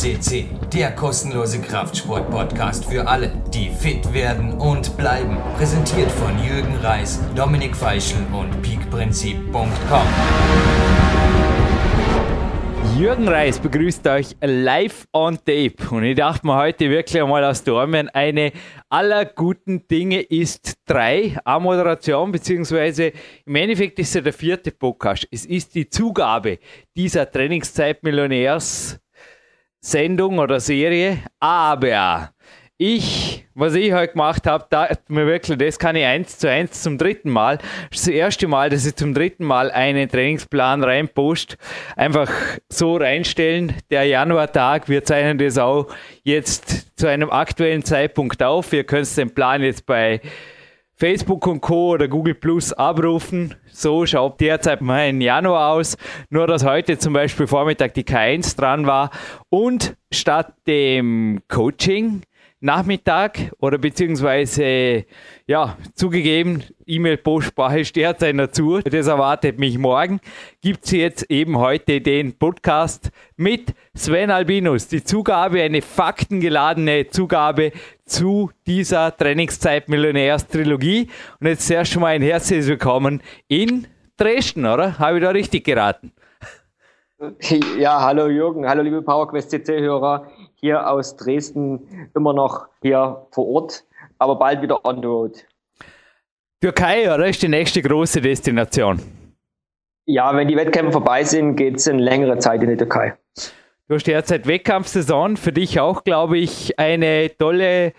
CC, der kostenlose Kraftsport-Podcast für alle, die fit werden und bleiben. Präsentiert von Jürgen Reis, Dominik Feischl und peakprinzip.com. Jürgen Reis begrüßt euch live on tape. Und ich dachte mir heute wirklich einmal aus Dormen, eine aller guten Dinge ist drei. A-Moderation, beziehungsweise im Endeffekt ist es der vierte Podcast. Es ist die Zugabe dieser Trainingszeit-Millionärs Sendung oder Serie. Aber ich, was ich heute gemacht habe, da mir wirklich, das kann ich eins zu eins zum dritten Mal. Das erste Mal, dass ich zum dritten Mal einen Trainingsplan reinpost. Einfach so reinstellen. Der Januartag, wir zeichnen das auch jetzt zu einem aktuellen Zeitpunkt auf. Ihr könnt den Plan jetzt bei Facebook und Co. oder Google Plus abrufen. So schaut derzeit mein Januar aus. Nur, dass heute zum Beispiel Vormittag die K1 dran war. Und statt dem Coaching Nachmittag oder beziehungsweise, ja, zugegeben, E-Mail-Postsprache steht seiner zu. Das erwartet mich morgen. Gibt es jetzt eben heute den Podcast mit Sven Albinus. Die Zugabe, eine faktengeladene Zugabe zu dieser Trainingszeit Millionärs Trilogie. Und jetzt sehr schon mal ein herzliches Willkommen in Dresden, oder? Habe ich da richtig geraten? Ja, hallo Jürgen, hallo liebe PowerQuest CC-Hörer hier aus Dresden immer noch hier vor Ort, aber bald wieder on the road. Türkei, oder ist die nächste große Destination? Ja, wenn die Wettkämpfe vorbei sind, geht es in längere Zeit in die Türkei. Du hast derzeit Wettkampfsaison, für dich auch, glaube ich, eine tolle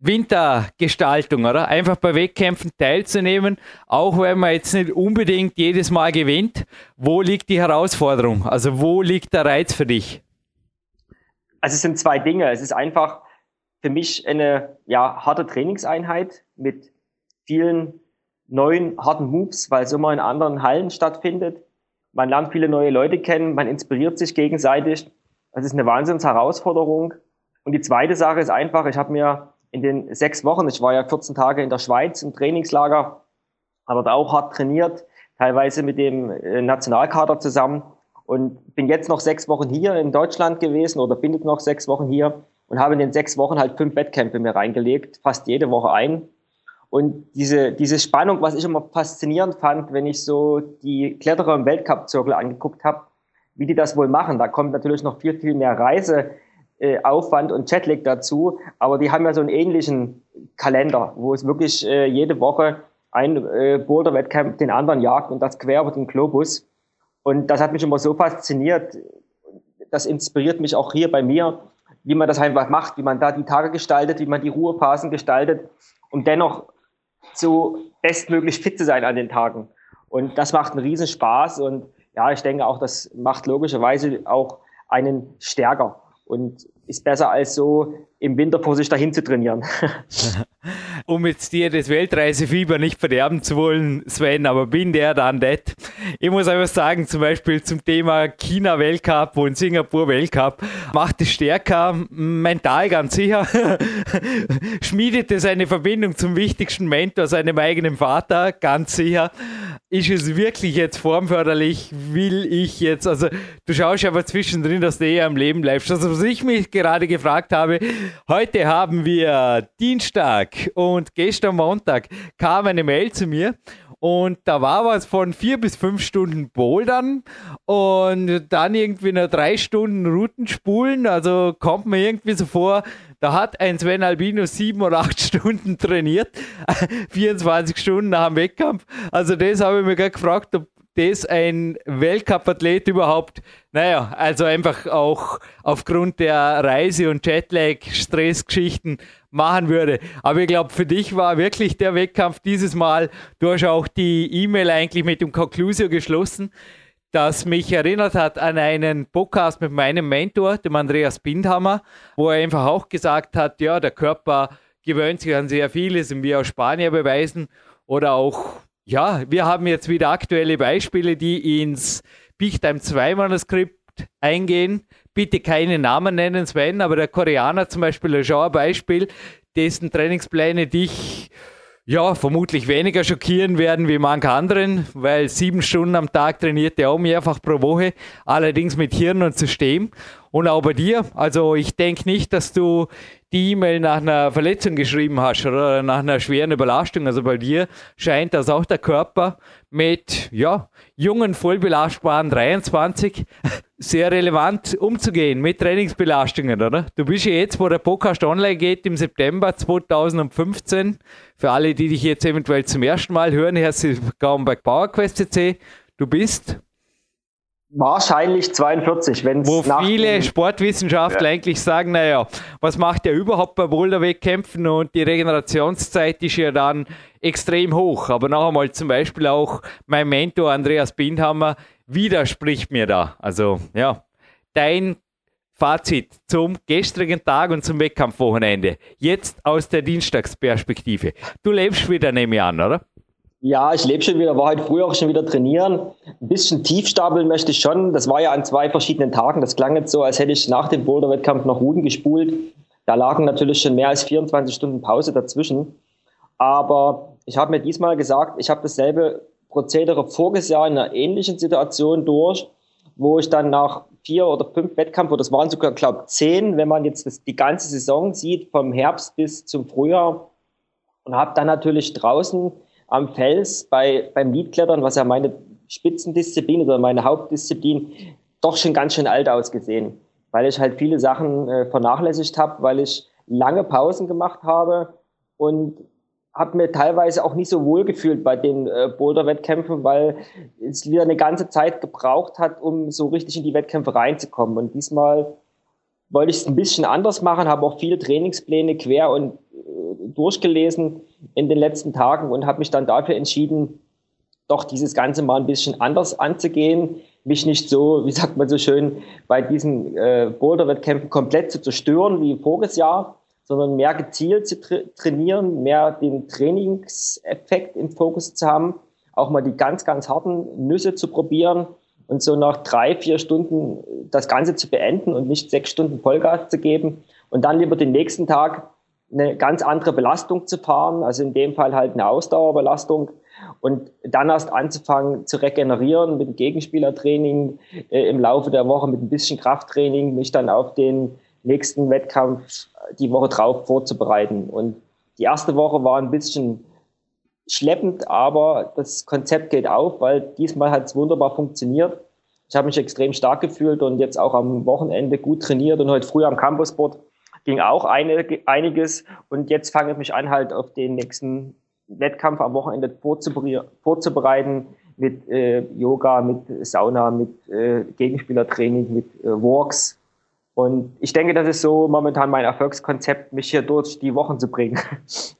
Wintergestaltung, oder? Einfach bei Wettkämpfen teilzunehmen, auch wenn man jetzt nicht unbedingt jedes Mal gewinnt. Wo liegt die Herausforderung? Also wo liegt der Reiz für dich? Also es sind zwei Dinge. Es ist einfach für mich eine ja, harte Trainingseinheit mit vielen neuen harten Moves, weil es immer in anderen Hallen stattfindet. Man lernt viele neue Leute kennen, man inspiriert sich gegenseitig. Das ist eine Wahnsinnsherausforderung. Und die zweite Sache ist einfach, ich habe mir in den sechs Wochen, ich war ja 14 Tage in der Schweiz im Trainingslager, aber da auch hart trainiert, teilweise mit dem äh, Nationalkader zusammen und bin jetzt noch sechs Wochen hier in Deutschland gewesen oder bin jetzt noch sechs Wochen hier und habe in den sechs Wochen halt fünf Wettkämpfe mir reingelegt, fast jede Woche ein. Und diese, diese Spannung, was ich immer faszinierend fand, wenn ich so die Kletterer im Weltcup-Zirkel angeguckt habe, wie die das wohl machen. Da kommt natürlich noch viel, viel mehr Reiseaufwand und Jetlag dazu, aber die haben ja so einen ähnlichen Kalender, wo es wirklich äh, jede Woche ein äh, Boulder-Wettkampf den anderen jagt und das quer über den Globus. Und das hat mich immer so fasziniert. Das inspiriert mich auch hier bei mir, wie man das einfach macht, wie man da die Tage gestaltet, wie man die Ruhephasen gestaltet, um dennoch so bestmöglich fit zu sein an den Tagen. Und das macht einen riesen Spaß und ja, ich denke auch, das macht logischerweise auch einen stärker und ist besser als so im Winter vor sich dahin zu trainieren. um jetzt dir das Weltreisefieber nicht verderben zu wollen, Sven, aber bin der dann das. Ich muss einfach sagen, zum Beispiel zum Thema China Weltcup und Singapur Weltcup, macht es stärker, mental ganz sicher, schmiedet es eine Verbindung zum wichtigsten Mentor, seinem eigenen Vater, ganz sicher. Ist es wirklich jetzt formförderlich? Will ich jetzt, also du schaust aber zwischendrin, dass du eher am Leben bleibst. Also was ich mich gerade gefragt habe, heute haben wir Dienstag und gestern Montag kam eine Mail zu mir und da war was von vier bis fünf Stunden Bouldern und dann irgendwie nur drei Stunden Routenspulen. Also kommt mir irgendwie so vor, da hat ein Sven Albino sieben oder acht Stunden trainiert, 24 Stunden nach dem Wettkampf. Also das habe ich mir gerade gefragt, ob das ein Weltcup-Athlet überhaupt, naja, also einfach auch aufgrund der Reise- und Jetlag-Stressgeschichten machen würde. Aber ich glaube, für dich war wirklich der Wettkampf dieses Mal, du hast auch die E-Mail eigentlich mit dem Conclusio geschlossen, das mich erinnert hat an einen Podcast mit meinem Mentor, dem Andreas Bindhammer, wo er einfach auch gesagt hat, ja, der Körper gewöhnt sich an sehr vieles und wir aus Spanien beweisen oder auch ja, wir haben jetzt wieder aktuelle Beispiele, die ins Time 2 Manuskript eingehen. Bitte keine Namen nennen, Sven, aber der Koreaner zum Beispiel ein Beispiel, dessen Trainingspläne dich ja, vermutlich weniger schockieren werden wie manche anderen, weil sieben Stunden am Tag trainiert er auch mehrfach pro Woche, allerdings mit Hirn und System. Und auch bei dir, also ich denke nicht, dass du die E-Mail nach einer Verletzung geschrieben hast oder nach einer schweren Überlastung. Also bei dir scheint, dass auch der Körper mit ja, jungen, vollbelastbaren 23 sehr relevant umzugehen mit Trainingsbelastungen, oder? Du bist ja jetzt, wo der Podcast online geht, im September 2015. Für alle, die dich jetzt eventuell zum ersten Mal hören, herzlich willkommen bei PowerQuest. Du bist Wahrscheinlich 42, wenn Wo viele Sportwissenschaftler ja. eigentlich sagen, naja, was macht der überhaupt bei Boulderwettkämpfen und die Regenerationszeit ist ja dann extrem hoch. Aber noch einmal zum Beispiel auch mein Mentor Andreas Bindhammer widerspricht mir da. Also ja, dein Fazit zum gestrigen Tag und zum Wettkampfwochenende. Jetzt aus der Dienstagsperspektive. Du lebst wieder, nehme ich an, oder? Ja, ich lebe schon wieder, war heute früh auch schon wieder trainieren. Ein bisschen tief stapeln möchte ich schon. Das war ja an zwei verschiedenen Tagen. Das klang jetzt so, als hätte ich nach dem Boulder-Wettkampf noch Ruden gespult. Da lagen natürlich schon mehr als 24 Stunden Pause dazwischen. Aber ich habe mir diesmal gesagt, ich habe dasselbe Prozedere voriges Jahr in einer ähnlichen Situation durch, wo ich dann nach vier oder fünf Wettkämpfen, oder das waren sogar, glaube ich, zehn, wenn man jetzt das, die ganze Saison sieht, vom Herbst bis zum Frühjahr, und habe dann natürlich draußen am Fels bei, beim Liedklettern, was ja meine Spitzendisziplin oder meine Hauptdisziplin, doch schon ganz schön alt ausgesehen, weil ich halt viele Sachen äh, vernachlässigt habe, weil ich lange Pausen gemacht habe und habe mir teilweise auch nicht so wohl gefühlt bei den äh, Boulder-Wettkämpfen, weil es wieder eine ganze Zeit gebraucht hat, um so richtig in die Wettkämpfe reinzukommen. Und diesmal wollte ich es ein bisschen anders machen, habe auch viele Trainingspläne quer und durchgelesen in den letzten Tagen und habe mich dann dafür entschieden, doch dieses Ganze mal ein bisschen anders anzugehen, mich nicht so, wie sagt man so schön, bei diesen äh, Boulder-Wettkämpfen komplett zu zerstören wie voriges Jahr, sondern mehr gezielt zu tra trainieren, mehr den Trainingseffekt im Fokus zu haben, auch mal die ganz, ganz harten Nüsse zu probieren und so nach drei, vier Stunden das Ganze zu beenden und nicht sechs Stunden Vollgas zu geben und dann lieber den nächsten Tag eine ganz andere Belastung zu fahren, also in dem Fall halt eine Ausdauerbelastung und dann erst anzufangen zu regenerieren mit dem Gegenspielertraining äh, im Laufe der Woche, mit ein bisschen Krafttraining, mich dann auf den nächsten Wettkampf die Woche drauf vorzubereiten. Und die erste Woche war ein bisschen schleppend, aber das Konzept geht auf, weil diesmal hat es wunderbar funktioniert. Ich habe mich extrem stark gefühlt und jetzt auch am Wochenende gut trainiert und heute früh am Campusboard ging auch einiges. Und jetzt fange ich mich an, halt auf den nächsten Wettkampf am Wochenende vorzubereiten mit äh, Yoga, mit Sauna, mit äh, Gegenspielertraining, mit äh, Walks. Und ich denke, das ist so momentan mein Erfolgskonzept, mich hier durch die Wochen zu bringen.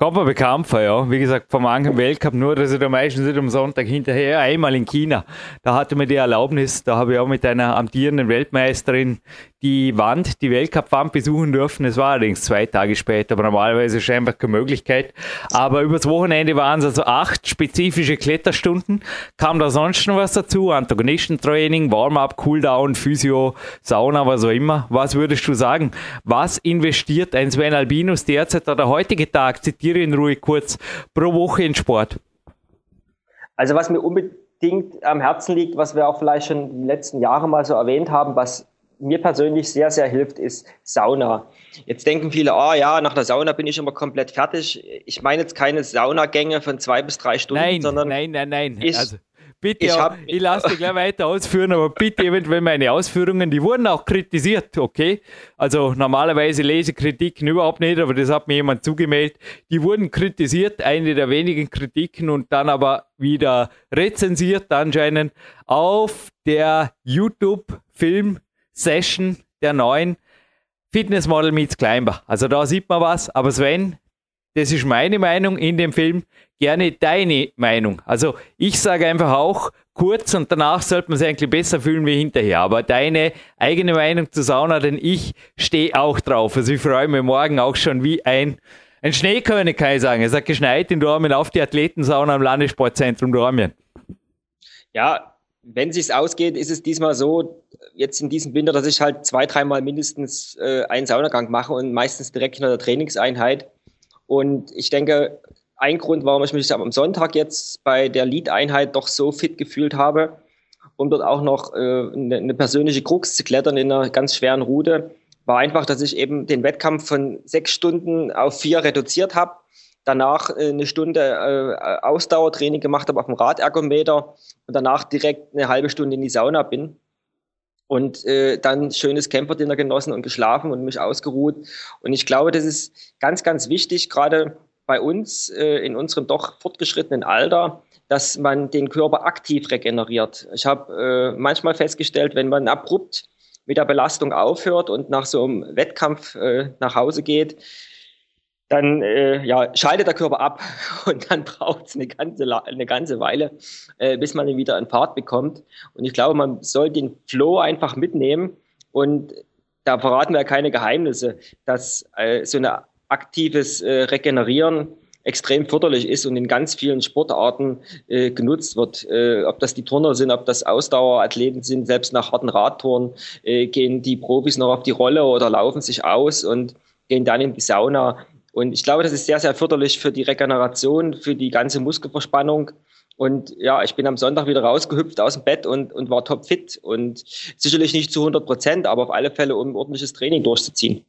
Kommt mir bekannt ja. Wie gesagt, vom manchen Weltcup, nur dass ich da meistens nicht am Sonntag hinterher, einmal in China. Da hatte mir die Erlaubnis, da habe ich auch mit einer amtierenden Weltmeisterin die Wand, die Weltcup-Wand besuchen dürfen. Es war allerdings zwei Tage später, aber normalerweise scheinbar keine Möglichkeit. Aber übers Wochenende waren es also acht spezifische Kletterstunden. Kam da sonst noch was dazu? Antagonistentraining, Warm-up, Cooldown, Physio, Sauna, was auch immer. Was würdest du sagen? Was investiert ein Sven Albinus derzeit oder der heutige Tag, zitiere ihn ruhig kurz, pro Woche in Sport? Also was mir unbedingt am Herzen liegt, was wir auch vielleicht schon die letzten Jahre mal so erwähnt haben, was mir persönlich sehr, sehr hilft, ist Sauna. Jetzt denken viele, ah oh, ja, nach der Sauna bin ich immer komplett fertig. Ich meine jetzt keine Saunagänge von zwei bis drei Stunden, nein, sondern nein, nein, nein. Ich, also bitte, ich, hab, ich lasse dich gleich weiter ausführen, aber bitte eventuell meine Ausführungen, die wurden auch kritisiert, okay? Also normalerweise lese Kritiken überhaupt nicht, aber das hat mir jemand zugemeldet. Die wurden kritisiert, eine der wenigen Kritiken und dann aber wieder rezensiert anscheinend auf der YouTube-Film Session der neuen Fitnessmodel meets Climber. Also da sieht man was, aber Sven, das ist meine Meinung in dem Film, gerne deine Meinung. Also ich sage einfach auch kurz und danach sollte man sich eigentlich besser fühlen wie hinterher. Aber deine eigene Meinung zu Sauna, denn ich stehe auch drauf. Also ich freue mich morgen auch schon wie ein, ein Schneekönig, kann ich sagen. Es hat geschneit in Dormien auf die Athletensauna im Landessportzentrum Dormien. Ja, wenn sich's ausgeht, ist es diesmal so, jetzt in diesem Winter, dass ich halt zwei, dreimal mindestens äh, einen Saunagang mache und meistens direkt in der Trainingseinheit. Und ich denke, ein Grund, warum ich mich am Sonntag jetzt bei der Lead-Einheit doch so fit gefühlt habe um dort auch noch äh, eine, eine persönliche Krux zu klettern in einer ganz schweren Route, war einfach, dass ich eben den Wettkampf von sechs Stunden auf vier reduziert habe. Danach äh, eine Stunde äh, Ausdauertraining gemacht habe auf dem Radergometer und danach direkt eine halbe Stunde in die Sauna bin und äh, dann schönes Camperdinner genossen und geschlafen und mich ausgeruht. Und ich glaube, das ist ganz, ganz wichtig, gerade bei uns äh, in unserem doch fortgeschrittenen Alter, dass man den Körper aktiv regeneriert. Ich habe äh, manchmal festgestellt, wenn man abrupt mit der Belastung aufhört und nach so einem Wettkampf äh, nach Hause geht, dann äh, ja, schaltet der Körper ab und dann braucht es eine ganze, eine ganze Weile, äh, bis man ihn wieder in Fahrt bekommt. Und ich glaube, man soll den Flow einfach mitnehmen und da verraten wir keine Geheimnisse, dass äh, so ein aktives äh, Regenerieren extrem förderlich ist und in ganz vielen Sportarten äh, genutzt wird. Äh, ob das die Turner sind, ob das Ausdauerathleten sind, selbst nach harten Radtouren äh, gehen die Profis noch auf die Rolle oder laufen sich aus und gehen dann in die Sauna. Und ich glaube, das ist sehr, sehr förderlich für die Regeneration, für die ganze Muskelverspannung. Und ja, ich bin am Sonntag wieder rausgehüpft aus dem Bett und, und war topfit. Und sicherlich nicht zu 100 Prozent, aber auf alle Fälle, um ordentliches Training durchzuziehen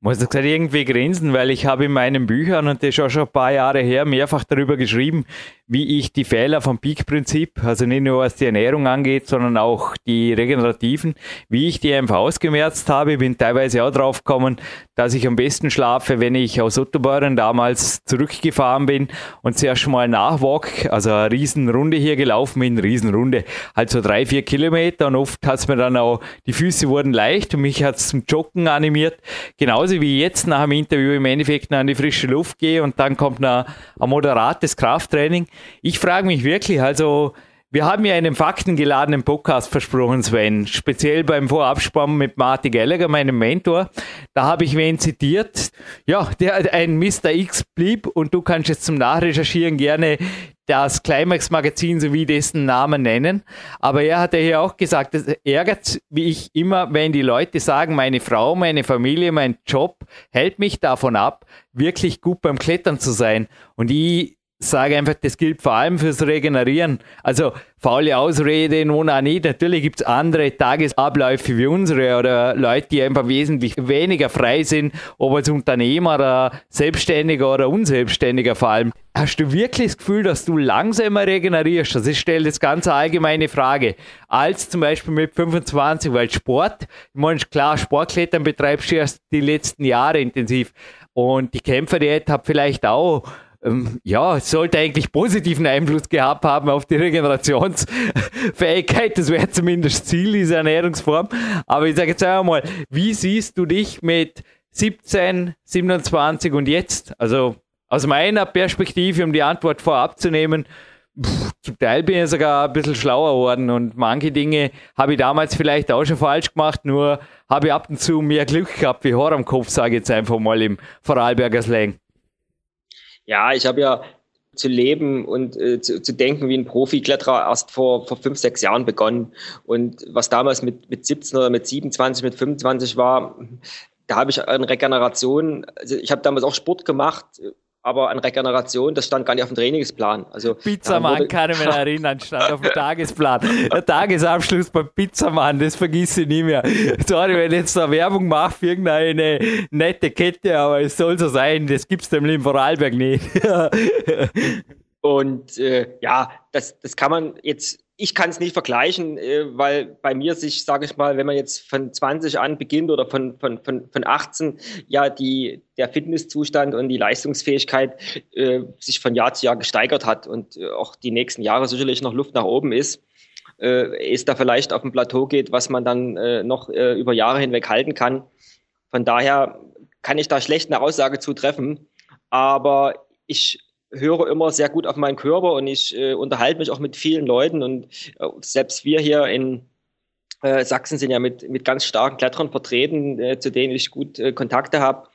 muss das irgendwie grinsen, weil ich habe in meinen Büchern, und das ist auch schon ein paar Jahre her, mehrfach darüber geschrieben, wie ich die Fehler vom Peak-Prinzip, also nicht nur was die Ernährung angeht, sondern auch die regenerativen, wie ich die einfach ausgemerzt habe. Bin teilweise auch drauf gekommen, dass ich am besten schlafe, wenn ich aus Ottobeuren damals zurückgefahren bin und zuerst mal nachwalk, also eine Riesenrunde hier gelaufen bin, Riesenrunde, halt so drei, vier Kilometer und oft hat es mir dann auch, die Füße wurden leicht und mich hat es zum Joggen animiert. Genauso wie jetzt nach dem Interview im Endeffekt noch an die frische Luft gehe und dann kommt noch ein moderates Krafttraining ich frage mich wirklich, also wir haben ja einen faktengeladenen Podcast versprochen, Sven. Speziell beim Vorabspann mit Martin Gallagher, meinem Mentor. Da habe ich wen zitiert. Ja, der ein Mr. X blieb und du kannst jetzt zum Nachrecherchieren gerne das Climax-Magazin sowie dessen Namen nennen. Aber er hat ja hier auch gesagt, es ärgert wie ich immer, wenn die Leute sagen, meine Frau, meine Familie, mein Job hält mich davon ab, wirklich gut beim Klettern zu sein. Und ich sage einfach, das gilt vor allem fürs Regenerieren. Also faule Ausrede nun auch nicht. Natürlich gibt es andere Tagesabläufe wie unsere oder Leute, die einfach wesentlich weniger frei sind, ob als Unternehmer oder Selbstständiger oder Unselbstständiger vor allem. Hast du wirklich das Gefühl, dass du langsamer regenerierst? Also ich stelle das ganz allgemeine Frage. Als zum Beispiel mit 25, weil Sport, ich meine, klar, Sportklettern betreibst du erst die letzten Jahre intensiv. Und die Kämpferdiät hat vielleicht auch ähm, ja, sollte eigentlich positiven Einfluss gehabt haben auf die Regenerationsfähigkeit. Das wäre zumindest Ziel dieser Ernährungsform. Aber ich sage jetzt einmal, wie siehst du dich mit 17, 27 und jetzt? Also aus meiner Perspektive, um die Antwort vorab zu nehmen, pff, zum Teil bin ich sogar ein bisschen schlauer geworden und manche Dinge habe ich damals vielleicht auch schon falsch gemacht, nur habe ich ab und zu mehr Glück gehabt wie Haar am Kopf, sage ich jetzt einfach mal im Vorarlberger Slang. Ja, ich habe ja zu leben und äh, zu, zu denken wie ein Profikletterer erst vor, vor fünf, sechs Jahren begonnen. Und was damals mit, mit 17 oder mit 27, mit 25 war, da habe ich an Regeneration, also ich habe damals auch Sport gemacht, aber an Regeneration, das stand gar nicht auf dem Trainingsplan. Also, Pizzamann kann ich mich erinnern, stand auf dem Tagesplan. Der Tagesabschluss beim Pizzamann, das vergiss ich nie mehr. Sorry, wenn ich jetzt da Werbung mache für irgendeine nette Kette, aber es soll so sein, das gibt es dem in Vorarlberg nicht. Und äh, ja, das, das kann man jetzt ich kann es nicht vergleichen, äh, weil bei mir sich, sage ich mal, wenn man jetzt von 20 an beginnt oder von, von, von, von 18, ja, die, der Fitnesszustand und die Leistungsfähigkeit äh, sich von Jahr zu Jahr gesteigert hat und äh, auch die nächsten Jahre sicherlich noch Luft nach oben ist, äh, es da vielleicht auf ein Plateau geht, was man dann äh, noch äh, über Jahre hinweg halten kann. Von daher kann ich da schlecht eine Aussage zutreffen, aber ich höre immer sehr gut auf meinen Körper und ich äh, unterhalte mich auch mit vielen Leuten und äh, selbst wir hier in äh, Sachsen sind ja mit, mit ganz starken Kletterern vertreten, äh, zu denen ich gut äh, Kontakte habe,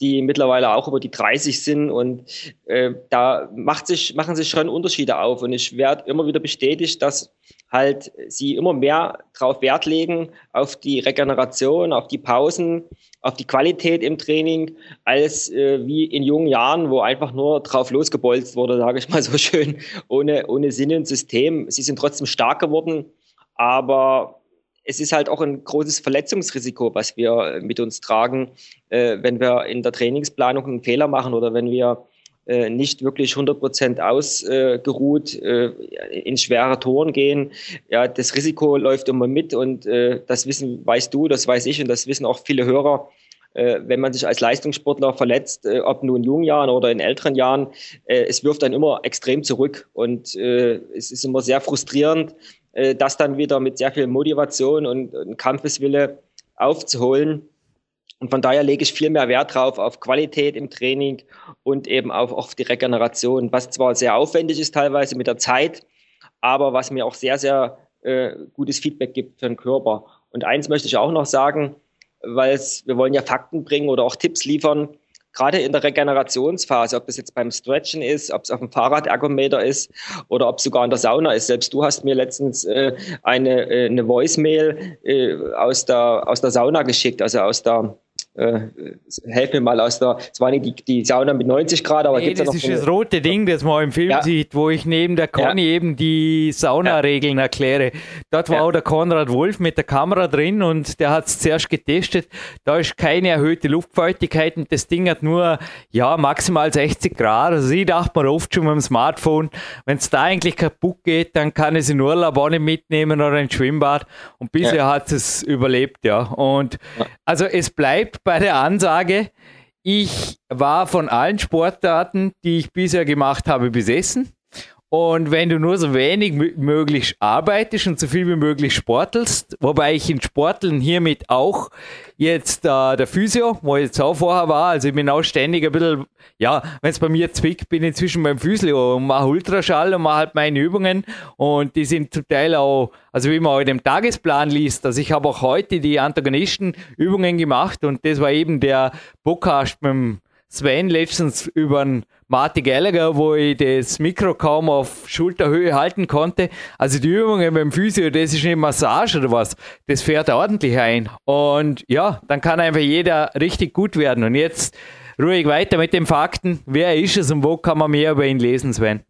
die mittlerweile auch über die 30 sind und äh, da macht sich, machen sich schon Unterschiede auf und ich werde immer wieder bestätigt, dass halt sie immer mehr darauf Wert legen, auf die Regeneration, auf die Pausen, auf die Qualität im Training, als äh, wie in jungen Jahren, wo einfach nur drauf losgebolzt wurde, sage ich mal so schön, ohne, ohne Sinn und System. Sie sind trotzdem stark geworden, aber es ist halt auch ein großes Verletzungsrisiko, was wir mit uns tragen, äh, wenn wir in der Trainingsplanung einen Fehler machen oder wenn wir äh, nicht wirklich 100 Prozent ausgeruht äh, in schwere Touren gehen. Ja, das Risiko läuft immer mit und äh, das wissen, weißt du, das weiß ich und das wissen auch viele Hörer. Äh, wenn man sich als Leistungssportler verletzt, äh, ob nun in jungen Jahren oder in älteren Jahren, es wirft dann immer extrem zurück und es ist immer sehr frustrierend, das dann wieder mit sehr viel Motivation und, und Kampfeswille aufzuholen. Und von daher lege ich viel mehr Wert drauf auf Qualität im Training und eben auch auf die Regeneration, was zwar sehr aufwendig ist teilweise mit der Zeit, aber was mir auch sehr, sehr äh, gutes Feedback gibt für den Körper. Und eins möchte ich auch noch sagen, weil wir wollen ja Fakten bringen oder auch Tipps liefern, gerade in der Regenerationsphase, ob das jetzt beim Stretchen ist, ob es auf dem Fahrradergometer ist oder ob es sogar in der Sauna ist. Selbst du hast mir letztens äh, eine, äh, eine Voicemail äh, aus, der, aus der Sauna geschickt, also aus der äh, helf mir mal aus der, es war nicht die, die Sauna mit 90 Grad, aber nee, gibt es ja noch. Das ist das rote Ding, das man im Film ja. sieht, wo ich neben der Conny ja. eben die Saunaregeln ja. erkläre. Dort war auch der Konrad Wolf mit der Kamera drin und der hat es zuerst getestet. Da ist keine erhöhte Luftfeuchtigkeit und das Ding hat nur, ja, maximal 60 Grad. Also ich dachte mir oft schon mit dem Smartphone, wenn es da eigentlich kaputt geht, dann kann ich es in Urlaub auch nicht mitnehmen oder ein Schwimmbad. Und bisher hat es überlebt, ja. Und also es bleibt bei der Ansage, ich war von allen Sportarten, die ich bisher gemacht habe, besessen. Und wenn du nur so wenig möglich arbeitest und so viel wie möglich sportelst, wobei ich in Sporteln hiermit auch jetzt äh, der Physio, wo ich jetzt auch vorher war, also ich bin auch ständig ein bisschen, ja, wenn es bei mir zwickt, bin ich inzwischen beim Physio und mache Ultraschall und mache halt meine Übungen und die sind zum Teil auch, also wie man auch in dem Tagesplan liest, also ich habe auch heute die Antagonistenübungen gemacht und das war eben der Podcast mit dem Sven letztens über Marty Gallagher, wo ich das Mikro kaum auf Schulterhöhe halten konnte. Also die Übungen beim Physio, das ist eine Massage oder was, das fährt ordentlich ein. Und ja, dann kann einfach jeder richtig gut werden. Und jetzt ruhig weiter mit den Fakten. Wer ist es und wo kann man mehr über ihn lesen, Sven?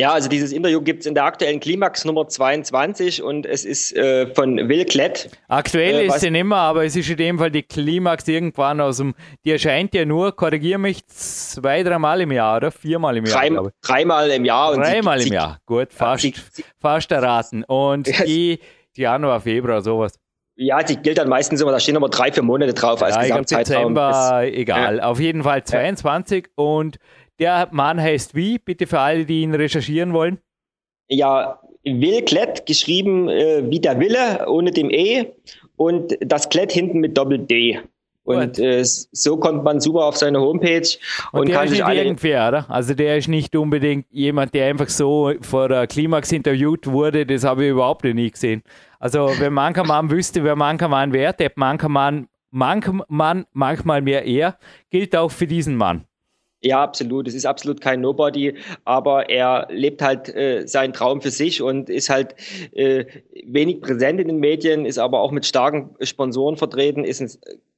Ja, also dieses Interview gibt es in der aktuellen Klimax Nummer 22 und es ist äh, von Will Klett. Aktuell äh, ist sie nicht mehr, aber es ist in dem Fall die Klimax irgendwann aus dem, die erscheint ja nur, korrigiere mich, zwei, dreimal im Jahr oder viermal im Jahr. Drei, dreimal im Jahr. Dreimal im Jahr, gut, fast, sie, fast erraten. Und die, die Januar, Februar, sowas. Ja, die gilt dann meistens immer, da stehen immer drei, vier Monate drauf als ja, Gesamtzeitraum. Dezember, ist, egal. Ja. Auf jeden Fall 22 ja. und der Mann heißt wie? Bitte für alle, die ihn recherchieren wollen. Ja, Will Klett, geschrieben äh, wie der Wille, ohne dem E und das Klett hinten mit Doppel-D. Und äh, so kommt man super auf seine Homepage und, und der kann ist sich nicht irgendwer, oder? Also der ist nicht unbedingt jemand, der einfach so vor der Klimax interviewt wurde, das habe ich überhaupt nie gesehen. Also wenn mancher Mann wüsste, wer mancher Mann wäre, der mancher Mann, mancher Mann manchmal mehr er, gilt auch für diesen Mann. Ja, absolut. Es ist absolut kein Nobody, aber er lebt halt äh, seinen Traum für sich und ist halt äh, wenig präsent in den Medien, ist aber auch mit starken Sponsoren vertreten, ist ein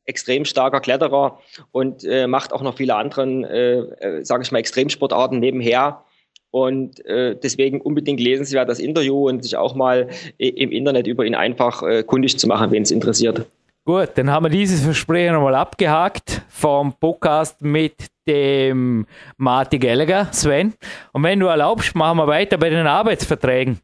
extrem starker Kletterer und äh, macht auch noch viele anderen, äh, äh, sage ich mal, Extremsportarten nebenher. Und äh, deswegen unbedingt lesenswert das Interview und sich auch mal äh, im Internet über ihn einfach äh, kundig zu machen, wen es interessiert. Gut, dann haben wir dieses Versprechen nochmal abgehakt vom Podcast mit dem Marty Gallagher, Sven. Und wenn du erlaubst, machen wir weiter bei den Arbeitsverträgen.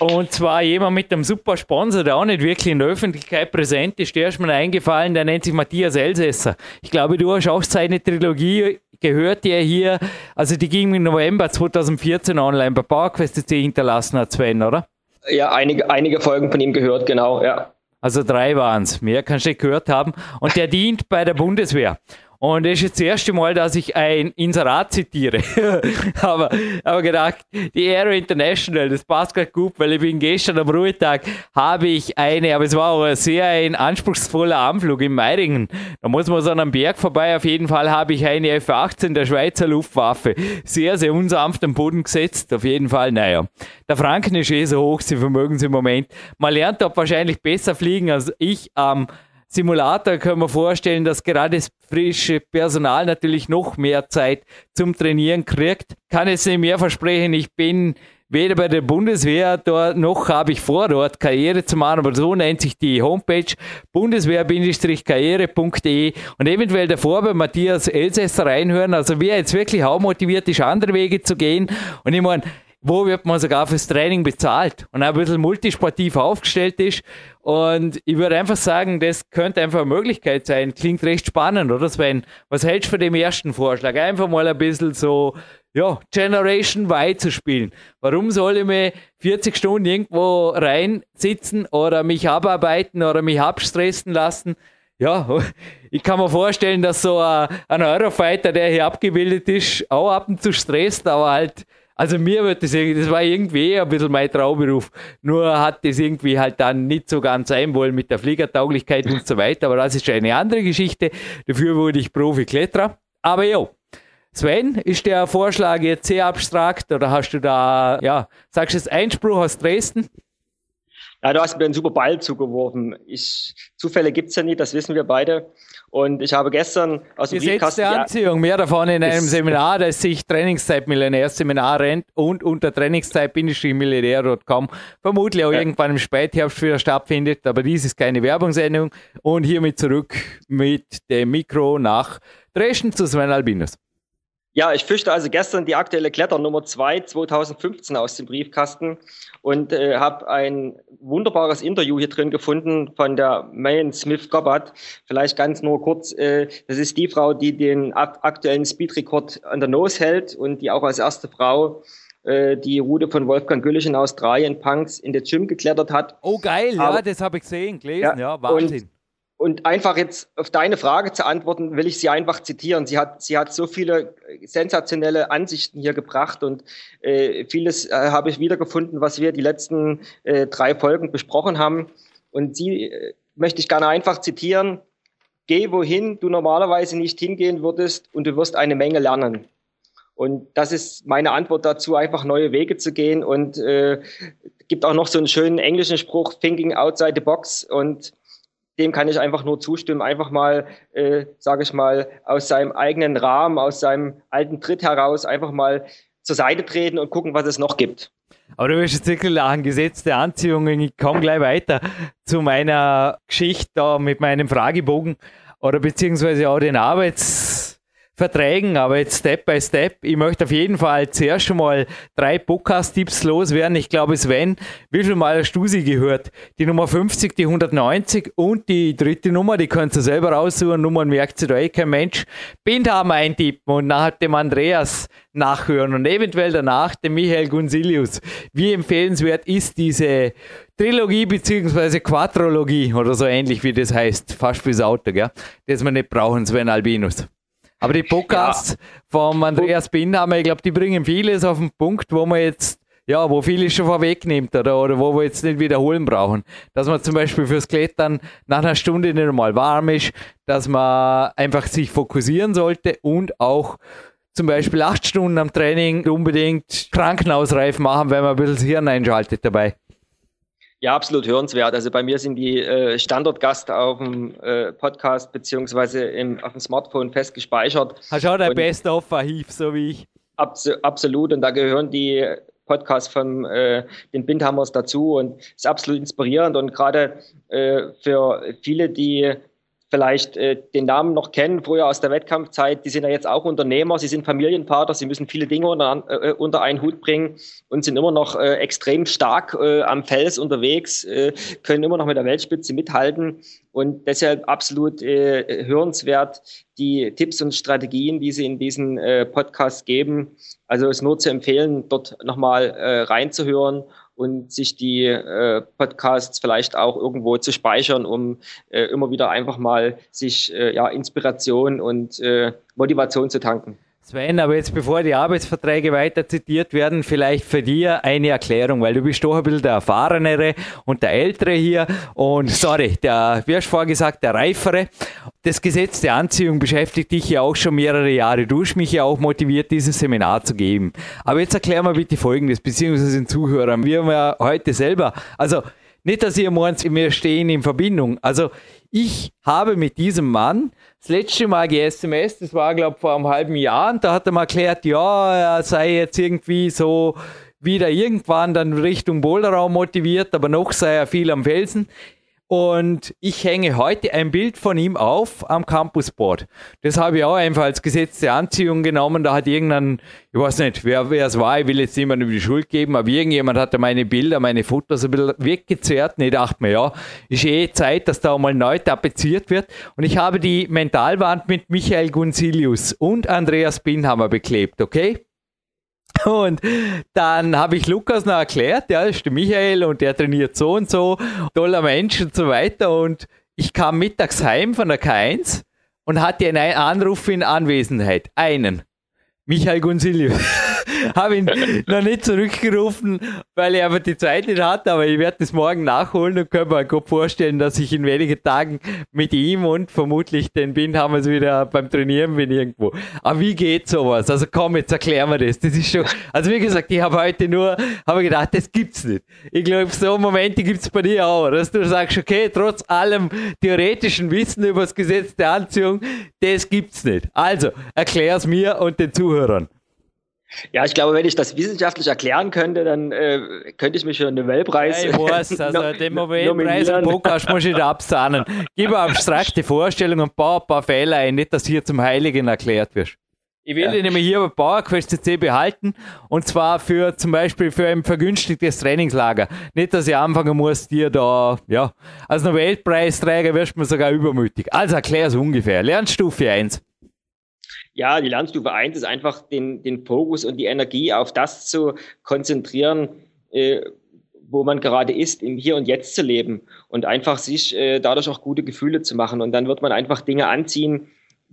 Und zwar jemand mit einem super Sponsor, der auch nicht wirklich in der Öffentlichkeit präsent ist, der ist mir eingefallen, der nennt sich Matthias Elsässer. Ich glaube, du hast auch seine Trilogie gehört, die er hier, also die ging im November 2014 online bei PowerQuest hinterlassen hat, Sven, oder? Ja, einige, einige Folgen von ihm gehört, genau, ja. Also drei waren es. Mehr kannst du nicht gehört haben. Und der dient bei der Bundeswehr. Und das ist jetzt das erste Mal, dass ich ein Inserat zitiere. aber, aber gedacht, die Aero International, das passt gerade gut, weil ich bin gestern am Ruhetag, habe ich eine, aber es war auch sehr ein anspruchsvoller Anflug in Meiringen. Da muss man so an einem Berg vorbei. Auf jeden Fall habe ich eine F-18 der Schweizer Luftwaffe. Sehr, sehr unsanft am Boden gesetzt. Auf jeden Fall, naja. Der Franken ist eh so hoch, sie vermögen sie im Moment. Man lernt dort wahrscheinlich besser fliegen als ich am Simulator können wir vorstellen, dass gerade das frische Personal natürlich noch mehr Zeit zum Trainieren kriegt. Kann jetzt nicht mehr versprechen, ich bin weder bei der Bundeswehr dort, noch habe ich vor, dort Karriere zu machen, aber so nennt sich die Homepage bundeswehr-karriere.de und eventuell davor bei Matthias Elsässer reinhören. Also wer jetzt wirklich auch motiviert ist, andere Wege zu gehen und ich meine, wo wird man sogar fürs Training bezahlt und ein bisschen multisportiv aufgestellt ist. Und ich würde einfach sagen, das könnte einfach eine Möglichkeit sein. Klingt recht spannend, oder Sven? Was hältst du von dem ersten Vorschlag? Einfach mal ein bisschen so, ja, Generation Y zu spielen. Warum soll ich mir 40 Stunden irgendwo reinsitzen oder mich abarbeiten oder mich abstressen lassen? Ja, ich kann mir vorstellen, dass so ein, ein Eurofighter, der hier abgebildet ist, auch ab und zu stresst, aber halt also mir wird das irgendwie, das war irgendwie ein bisschen mein Traumberuf. Nur hat das irgendwie halt dann nicht so ganz sein wollen mit der Fliegertauglichkeit und so weiter. Aber das ist eine andere Geschichte. Dafür wurde ich Profi-Kletterer. Aber ja, Sven, ist der Vorschlag jetzt sehr abstrakt oder hast du da, ja, sagst du jetzt Einspruch aus Dresden? Ja, du hast mir einen super Ball zugeworfen. Ich, Zufälle gibt's ja nicht, das wissen wir beide. Und ich habe gestern aus dem Gesetz Briefkasten... der Anziehung, mehr davon in einem Seminar, das sich Trainingszeit-Millionär-Seminar rennt und unter trainingszeit-millionär.com vermutlich auch ja. irgendwann im Spätherbst wieder stattfindet. Aber dies ist keine Werbungssendung. Und hiermit zurück mit dem Mikro nach Dresden zu Sven Albinus. Ja, ich fürchte also gestern die aktuelle Kletter Nummer 2 2015 aus dem Briefkasten und äh, habe ein wunderbares Interview hier drin gefunden von der Mayan Smith Gobbard. Vielleicht ganz nur kurz, äh, das ist die Frau, die den aktuellen Speedrekord an der Nose hält und die auch als erste Frau äh, die Route von Wolfgang Güllich in Australien Punks in der Gym geklettert hat. Oh geil, Aber, ja, das habe ich gesehen, gelesen, ja, ja Wahnsinn. Und einfach jetzt auf deine Frage zu antworten, will ich sie einfach zitieren. Sie hat, sie hat so viele sensationelle Ansichten hier gebracht und äh, vieles äh, habe ich wiedergefunden, was wir die letzten äh, drei Folgen besprochen haben. Und sie äh, möchte ich gerne einfach zitieren. Geh wohin du normalerweise nicht hingehen würdest und du wirst eine Menge lernen. Und das ist meine Antwort dazu, einfach neue Wege zu gehen. Und äh, gibt auch noch so einen schönen englischen Spruch, thinking outside the box. Und dem kann ich einfach nur zustimmen, einfach mal, äh, sage ich mal, aus seinem eigenen Rahmen, aus seinem alten Tritt heraus, einfach mal zur Seite treten und gucken, was es noch gibt. Aber du wirst jetzt wirklich lachen, Gesetz der Anziehung, ich komme gleich weiter zu meiner Geschichte da mit meinem Fragebogen oder beziehungsweise auch den Arbeits Verträgen, aber jetzt Step by Step. Ich möchte auf jeden Fall zuerst schon mal drei Podcast-Tipps loswerden. Ich glaube, Sven, wie viel Mal hast du sie gehört? Die Nummer 50, die 190 und die dritte Nummer, die könnt ihr selber raussuchen. Nummern merkt sich da eh kein Mensch. Bindhammer eintippen und nach dem Andreas nachhören und eventuell danach dem Michael Gunsilius. Wie empfehlenswert ist diese Trilogie bzw. Quadrologie oder so ähnlich wie das heißt. Fast fürs Auto, gell? Das wir nicht brauchen, Sven Albinus. Aber die Podcasts ja. vom Andreas Binhammer, ich glaube, die bringen vieles auf den Punkt, wo man jetzt, ja, wo vieles schon vorwegnimmt oder, oder wo wir jetzt nicht wiederholen brauchen. Dass man zum Beispiel fürs Klettern nach einer Stunde nicht einmal warm ist, dass man einfach sich fokussieren sollte und auch zum Beispiel acht Stunden am Training unbedingt krankenhausreif machen, wenn man ein bisschen das Hirn einschaltet dabei. Ja, absolut hörenswert. Also bei mir sind die äh, Standortgast auf dem äh, Podcast beziehungsweise im, auf dem Smartphone fest gespeichert. Hast du auch dein Best-of-Archiv, so wie ich. Abs absolut. Und da gehören die Podcasts von äh, den Bindhammers dazu und ist absolut inspirierend. Und gerade äh, für viele, die vielleicht äh, den Namen noch kennen, früher aus der Wettkampfzeit, die sind ja jetzt auch Unternehmer, sie sind Familienvater, sie müssen viele Dinge unter, äh, unter einen Hut bringen und sind immer noch äh, extrem stark äh, am Fels unterwegs, äh, können immer noch mit der Weltspitze mithalten und deshalb absolut äh, hörenswert die Tipps und Strategien, die sie in diesen äh, Podcast geben. Also ist nur zu empfehlen, dort nochmal äh, reinzuhören und sich die äh, Podcasts vielleicht auch irgendwo zu speichern, um äh, immer wieder einfach mal sich äh, ja, Inspiration und äh, Motivation zu tanken. Sven, aber jetzt bevor die Arbeitsverträge weiter zitiert werden, vielleicht für dir eine Erklärung, weil du bist doch ein bisschen der Erfahrenere und der Ältere hier und sorry, der, wie hast du vorher gesagt, der Reifere. Das Gesetz der Anziehung beschäftigt dich ja auch schon mehrere Jahre. Du hast mich ja auch motiviert, dieses Seminar zu geben. Aber jetzt erklär mal bitte Folgendes, beziehungsweise den Zuhörern. Wir haben ja heute selber, also nicht, dass ihr meint, wir stehen in Verbindung. Also ich habe mit diesem Mann das letzte Mal ge-SMS, das war glaube ich vor einem halben Jahr, und da hat er mal erklärt, ja, er sei jetzt irgendwie so wieder irgendwann dann Richtung Boulderraum motiviert, aber noch sei er viel am Felsen. Und ich hänge heute ein Bild von ihm auf am Campusboard. Das habe ich auch einfach als gesetzte Anziehung genommen. Da hat irgendein, ich weiß nicht, wer, wer es war, ich will jetzt niemandem die Schuld geben, aber irgendjemand hat da meine Bilder, meine Fotos ein bisschen weggezerrt. Und ich dachte mir, ja, ist eh Zeit, dass da mal neu tapeziert wird. Und ich habe die Mentalwand mit Michael Gunzilius und Andreas Binhammer beklebt, okay? Und dann habe ich Lukas noch erklärt, ja, das ist der Michael und der trainiert so und so, toller Mensch und so weiter. Und ich kam mittags heim von der K1 und hatte einen Anruf in Anwesenheit. Einen. Michael Gunzilius. habe ihn noch nicht zurückgerufen, weil er aber die Zeit nicht hat, aber ich werde das morgen nachholen und kann mir gut vorstellen, dass ich in wenigen Tagen mit ihm und vermutlich den Bin haben wir es wieder beim Trainieren bin irgendwo. Aber wie geht sowas? Also komm, jetzt erklären wir das. Das ist schon, also wie gesagt, ich habe heute nur, habe gedacht, das gibt's nicht. Ich glaube, so Momente gibt's bei dir auch, dass du sagst, okay, trotz allem theoretischen Wissen über das Gesetz der Anziehung, das gibt's nicht. Also, erklär's mir und den Zuhörern. Ja, ich glaube, wenn ich das wissenschaftlich erklären könnte, dann äh, könnte ich mich für einen Nobelpreis. Ja, ich weiß, also den Nobelpreis im Podcast muss ich da absahnen. Gib eine abstrakte Vorstellung und baue ein paar Fehler ein, nicht, dass hier zum Heiligen erklärt wirst. Ich will ja. nämlich hier bei PowerQuest CC behalten und zwar für zum Beispiel für ein vergünstigtes Trainingslager. Nicht, dass ich anfangen muss, dir da, ja, als Nobelpreisträger wirst du mir sogar übermütig. Also erklär es ungefähr. Lernstufe 1. Ja, die Lernstufe 1 ist einfach den, den Fokus und die Energie auf das zu konzentrieren, äh, wo man gerade ist, im Hier und Jetzt zu leben und einfach sich äh, dadurch auch gute Gefühle zu machen. Und dann wird man einfach Dinge anziehen,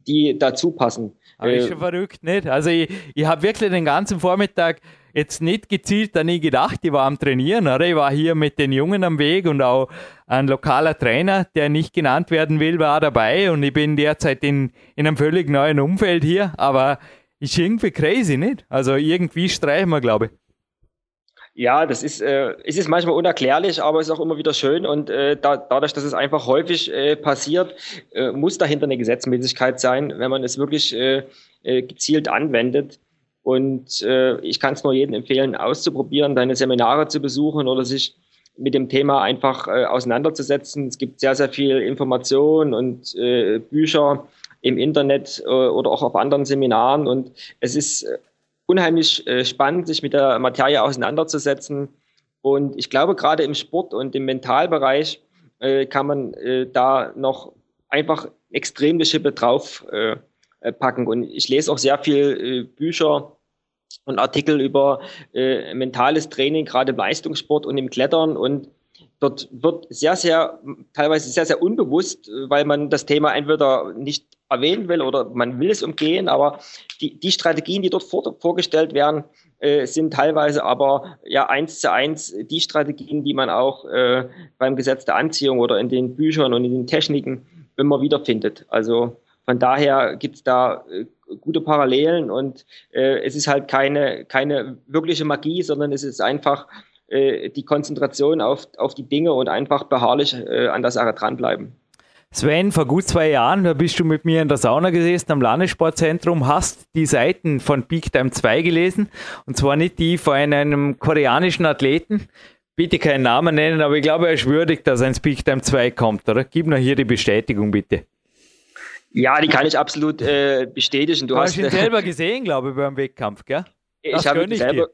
die dazu passen. Aber äh, ist schon verrückt, nicht? Also ich, ich habe wirklich den ganzen Vormittag jetzt nicht gezielt an ihn gedacht, ich war am Trainieren, oder? Ich war hier mit den Jungen am Weg und auch ein lokaler Trainer, der nicht genannt werden will, war dabei und ich bin derzeit in, in einem völlig neuen Umfeld hier, aber ist irgendwie crazy, nicht? Also irgendwie streichen wir, glaube ich. Ja, das ist, äh, es ist manchmal unerklärlich, aber es ist auch immer wieder schön und äh, da, dadurch, dass es einfach häufig äh, passiert, äh, muss dahinter eine Gesetzmäßigkeit sein, wenn man es wirklich äh, äh, gezielt anwendet. Und äh, ich kann es nur jedem empfehlen, auszuprobieren, deine Seminare zu besuchen oder sich mit dem Thema einfach äh, auseinanderzusetzen. Es gibt sehr, sehr viel Information und äh, Bücher im Internet äh, oder auch auf anderen Seminaren. Und es ist äh, unheimlich äh, spannend, sich mit der Materie auseinanderzusetzen. Und ich glaube, gerade im Sport und im Mentalbereich äh, kann man äh, da noch einfach extrem die Schippe drauf äh, packen. Und ich lese auch sehr viel äh, Bücher und Artikel über äh, mentales Training, gerade im Leistungssport und im Klettern. Und dort wird sehr, sehr, teilweise sehr, sehr unbewusst, weil man das Thema entweder nicht erwähnen will oder man will es umgehen, aber die, die Strategien, die dort vor, vorgestellt werden, äh, sind teilweise aber ja eins zu eins die Strategien, die man auch äh, beim Gesetz der Anziehung oder in den Büchern und in den Techniken immer wieder findet. Also von daher gibt es da äh, gute Parallelen und äh, es ist halt keine, keine wirkliche Magie, sondern es ist einfach äh, die Konzentration auf, auf die Dinge und einfach beharrlich äh, an der Sache dranbleiben. Sven, vor gut zwei Jahren, da bist du mit mir in der Sauna gesessen am Landessportzentrum, hast die Seiten von Peak Time 2 gelesen und zwar nicht die von einem koreanischen Athleten. Bitte keinen Namen nennen, aber ich glaube, er ist würdig, dass ein Peak Time 2 kommt, oder? Gib noch hier die Bestätigung, bitte. Ja, die kann ich absolut äh, bestätigen. Du, du hast ihn selber gesehen, glaube ich, beim Wettkampf, gell? Das ich habe ihn selber,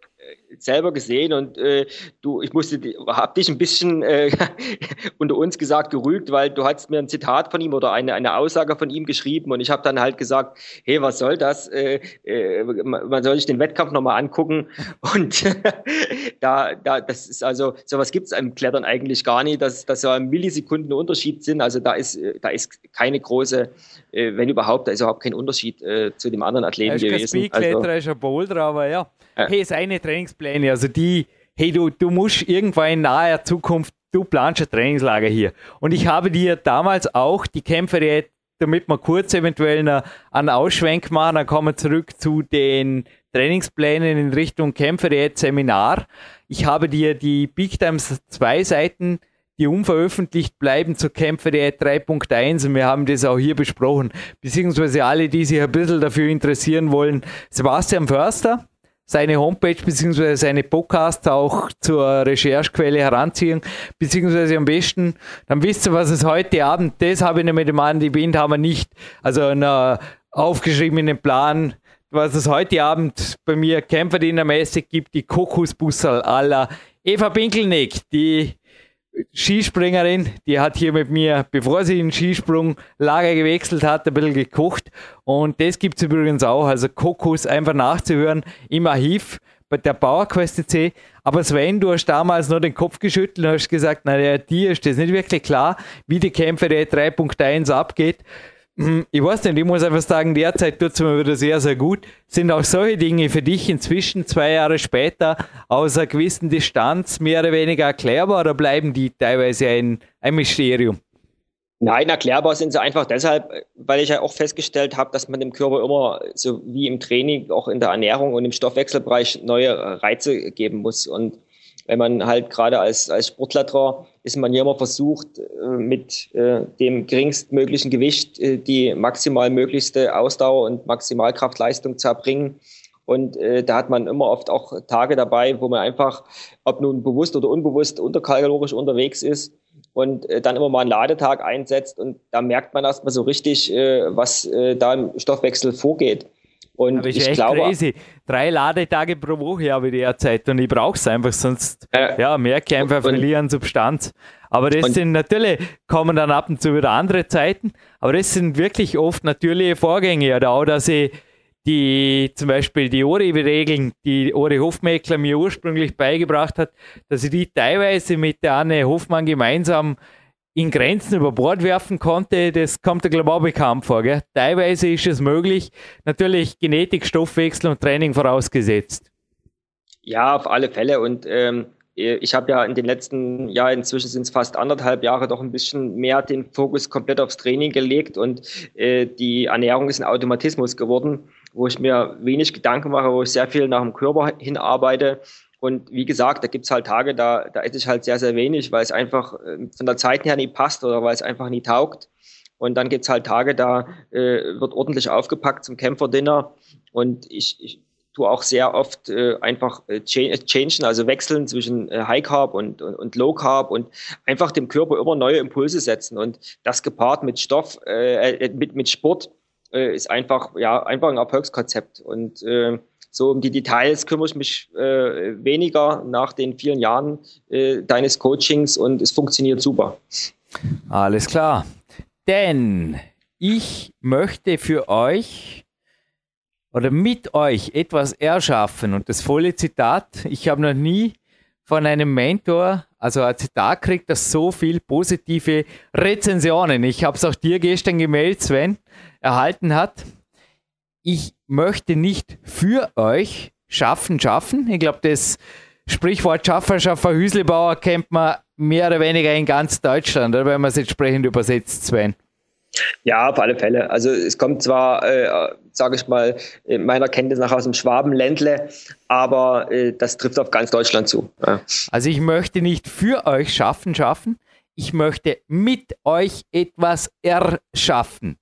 selber gesehen und äh, du, ich musste, hab dich ein bisschen äh, unter uns gesagt gerügt, weil du hast mir ein Zitat von ihm oder eine, eine Aussage von ihm geschrieben und ich habe dann halt gesagt, hey, was soll das? Äh, äh, man soll sich den Wettkampf nochmal angucken und da, da, das ist also, sowas gibt es im Klettern eigentlich gar nicht, dass, dass so ein Millisekunden Unterschied sind, also da ist, da ist keine große, äh, wenn überhaupt, da ist überhaupt kein Unterschied äh, zu dem anderen Athleten gewesen. Er ist. Kein Speedkletterer, also, ist ein Boulder, aber ja. Hey, seine Trainingspläne, also die, hey, du, du musst irgendwann in naher Zukunft, du planst ein Trainingslager hier. Und ich habe dir damals auch die Kämpfe, damit wir kurz eventuell einen Ausschwenk machen, dann kommen wir zurück zu den Trainingsplänen in Richtung Kämpferät Seminar. Ich habe dir die Big Times 2 Seiten die unveröffentlicht bleiben zur Kämpferät 3.1 und wir haben das auch hier besprochen, beziehungsweise alle, die sich ein bisschen dafür interessieren wollen. Sebastian Förster, seine Homepage bzw. seine Podcasts auch zur Recherchequelle heranziehen, beziehungsweise am besten, dann wisst ihr, was es heute Abend, das habe ich mit dem Mann, Band haben wir nicht, also einen aufgeschriebenen Plan, was es heute Abend bei mir Kämpferdienermäßig gibt, die Kokosbussel aller Eva Pinkelnick, die Skispringerin, die hat hier mit mir, bevor sie in Skisprunglager gewechselt hat, ein bisschen gekocht. Und das gibt es übrigens auch. Also Kokos einfach nachzuhören im Archiv bei der PowerQuest C. Aber Sven, du hast damals nur den Kopf geschüttelt und hast gesagt, naja, dir ist das nicht wirklich klar, wie die Kämpfe der 3.1 abgeht. Hm, ich weiß nicht, ich muss einfach sagen, derzeit tut es mir wieder sehr, sehr gut. Sind auch solche Dinge für dich inzwischen zwei Jahre später aus einer gewissen Distanz mehr oder weniger erklärbar oder bleiben die teilweise ein, ein Mysterium? Nein, erklärbar sind sie einfach deshalb, weil ich ja auch festgestellt habe, dass man dem Körper immer, so wie im Training, auch in der Ernährung und im Stoffwechselbereich neue Reize geben muss. Und wenn man halt gerade als, als Sportler ist man ja immer versucht, äh, mit äh, dem geringstmöglichen Gewicht äh, die maximal möglichste Ausdauer und Maximalkraftleistung zu erbringen. Und äh, da hat man immer oft auch Tage dabei, wo man einfach, ob nun bewusst oder unbewusst, unterkalorisch unterwegs ist und äh, dann immer mal einen Ladetag einsetzt. Und da merkt man erstmal so richtig, äh, was da im Stoffwechsel vorgeht. Und ich glaube, crazy. Drei Ladetage pro Woche habe ich derzeit und ich brauche es einfach, sonst äh, ja, merke ich einfach, verlieren Substanz. Aber das sind natürlich, kommen dann ab und zu wieder andere Zeiten, aber das sind wirklich oft natürliche Vorgänge. Oder auch, dass ich die zum Beispiel die Ori-Regeln, die Ori Hofmeckler mir ursprünglich beigebracht hat, dass ich die teilweise mit der Anne Hofmann gemeinsam in Grenzen über Bord werfen konnte, das kommt der glaube ich auch bekannt vor. Gell? Teilweise ist es möglich, natürlich Genetik, Stoffwechsel und Training vorausgesetzt. Ja, auf alle Fälle. Und ähm, ich habe ja in den letzten Jahren, inzwischen sind es fast anderthalb Jahre, doch ein bisschen mehr den Fokus komplett aufs Training gelegt und äh, die Ernährung ist ein Automatismus geworden, wo ich mir wenig Gedanken mache, wo ich sehr viel nach dem Körper hinarbeite und wie gesagt, da gibt's halt Tage, da, da esse ich halt sehr, sehr wenig, weil es einfach äh, von der Zeit her nie passt oder weil es einfach nie taugt. Und dann gibt's halt Tage, da äh, wird ordentlich aufgepackt zum Kämpferdinner. Und ich, ich tue auch sehr oft äh, einfach äh, changen, also wechseln zwischen äh, High Carb und, und, und, Low Carb und einfach dem Körper immer neue Impulse setzen. Und das gepaart mit Stoff, äh, äh mit, mit Sport, äh, ist einfach, ja, einfach ein Erfolgskonzept. Und äh, so um die Details kümmere ich mich äh, weniger nach den vielen Jahren äh, deines Coachings und es funktioniert super. Alles klar. Denn ich möchte für euch oder mit euch etwas erschaffen und das volle Zitat, ich habe noch nie von einem Mentor, also ein Zitat kriegt, das so viel positive Rezensionen, ich habe es auch dir gestern gemeldet, Sven, erhalten hat ich möchte nicht für euch schaffen, schaffen. Ich glaube, das Sprichwort Schaffer, Schaffer, Hüslebauer kennt man mehr oder weniger in ganz Deutschland, oder wenn man es entsprechend übersetzt, Sven. Ja, auf alle Fälle. Also es kommt zwar, äh, sage ich mal, in meiner Kenntnis nach aus dem Schwabenländle, aber äh, das trifft auf ganz Deutschland zu. Ja. Also ich möchte nicht für euch schaffen, schaffen. Ich möchte mit euch etwas erschaffen.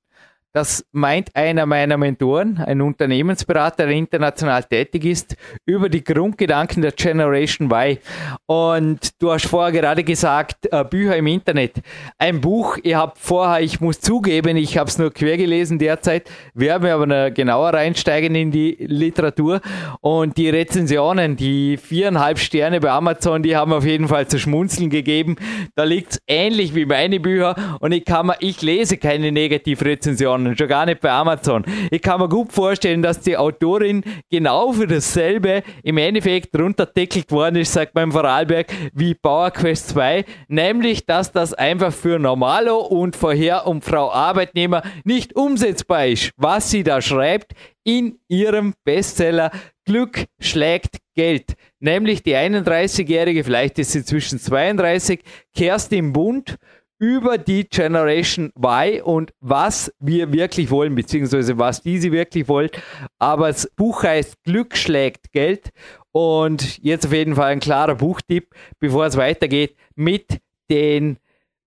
Das meint einer meiner Mentoren, ein Unternehmensberater, der international tätig ist, über die Grundgedanken der Generation Y. Und du hast vorher gerade gesagt, äh, Bücher im Internet. Ein Buch, ihr habt vorher, ich muss zugeben, ich habe es nur quer gelesen derzeit, werden wir aber genauer reinsteigen in die Literatur. Und die Rezensionen, die viereinhalb Sterne bei Amazon, die haben auf jeden Fall zu schmunzeln gegeben. Da liegt es ähnlich wie meine Bücher und ich, kann, ich lese keine Negativrezensionen Amazon, schon gar nicht bei Amazon. Ich kann mir gut vorstellen, dass die Autorin genau für dasselbe im Endeffekt runterdeckelt worden ist, sagt man im Vorarlberg, wie Power Quest 2, nämlich, dass das einfach für Normalo und vorher und Frau Arbeitnehmer nicht umsetzbar ist, was sie da schreibt in ihrem Bestseller Glück schlägt Geld. Nämlich die 31-jährige, vielleicht ist sie zwischen 32, Kerstin Bund, über die Generation Y und was wir wirklich wollen, beziehungsweise was diese wirklich wollen. Aber das Buch heißt Glück schlägt Geld und jetzt auf jeden Fall ein klarer Buchtipp, bevor es weitergeht, mit den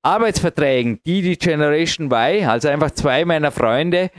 Arbeitsverträgen, die die Generation Y, also einfach zwei meiner Freunde,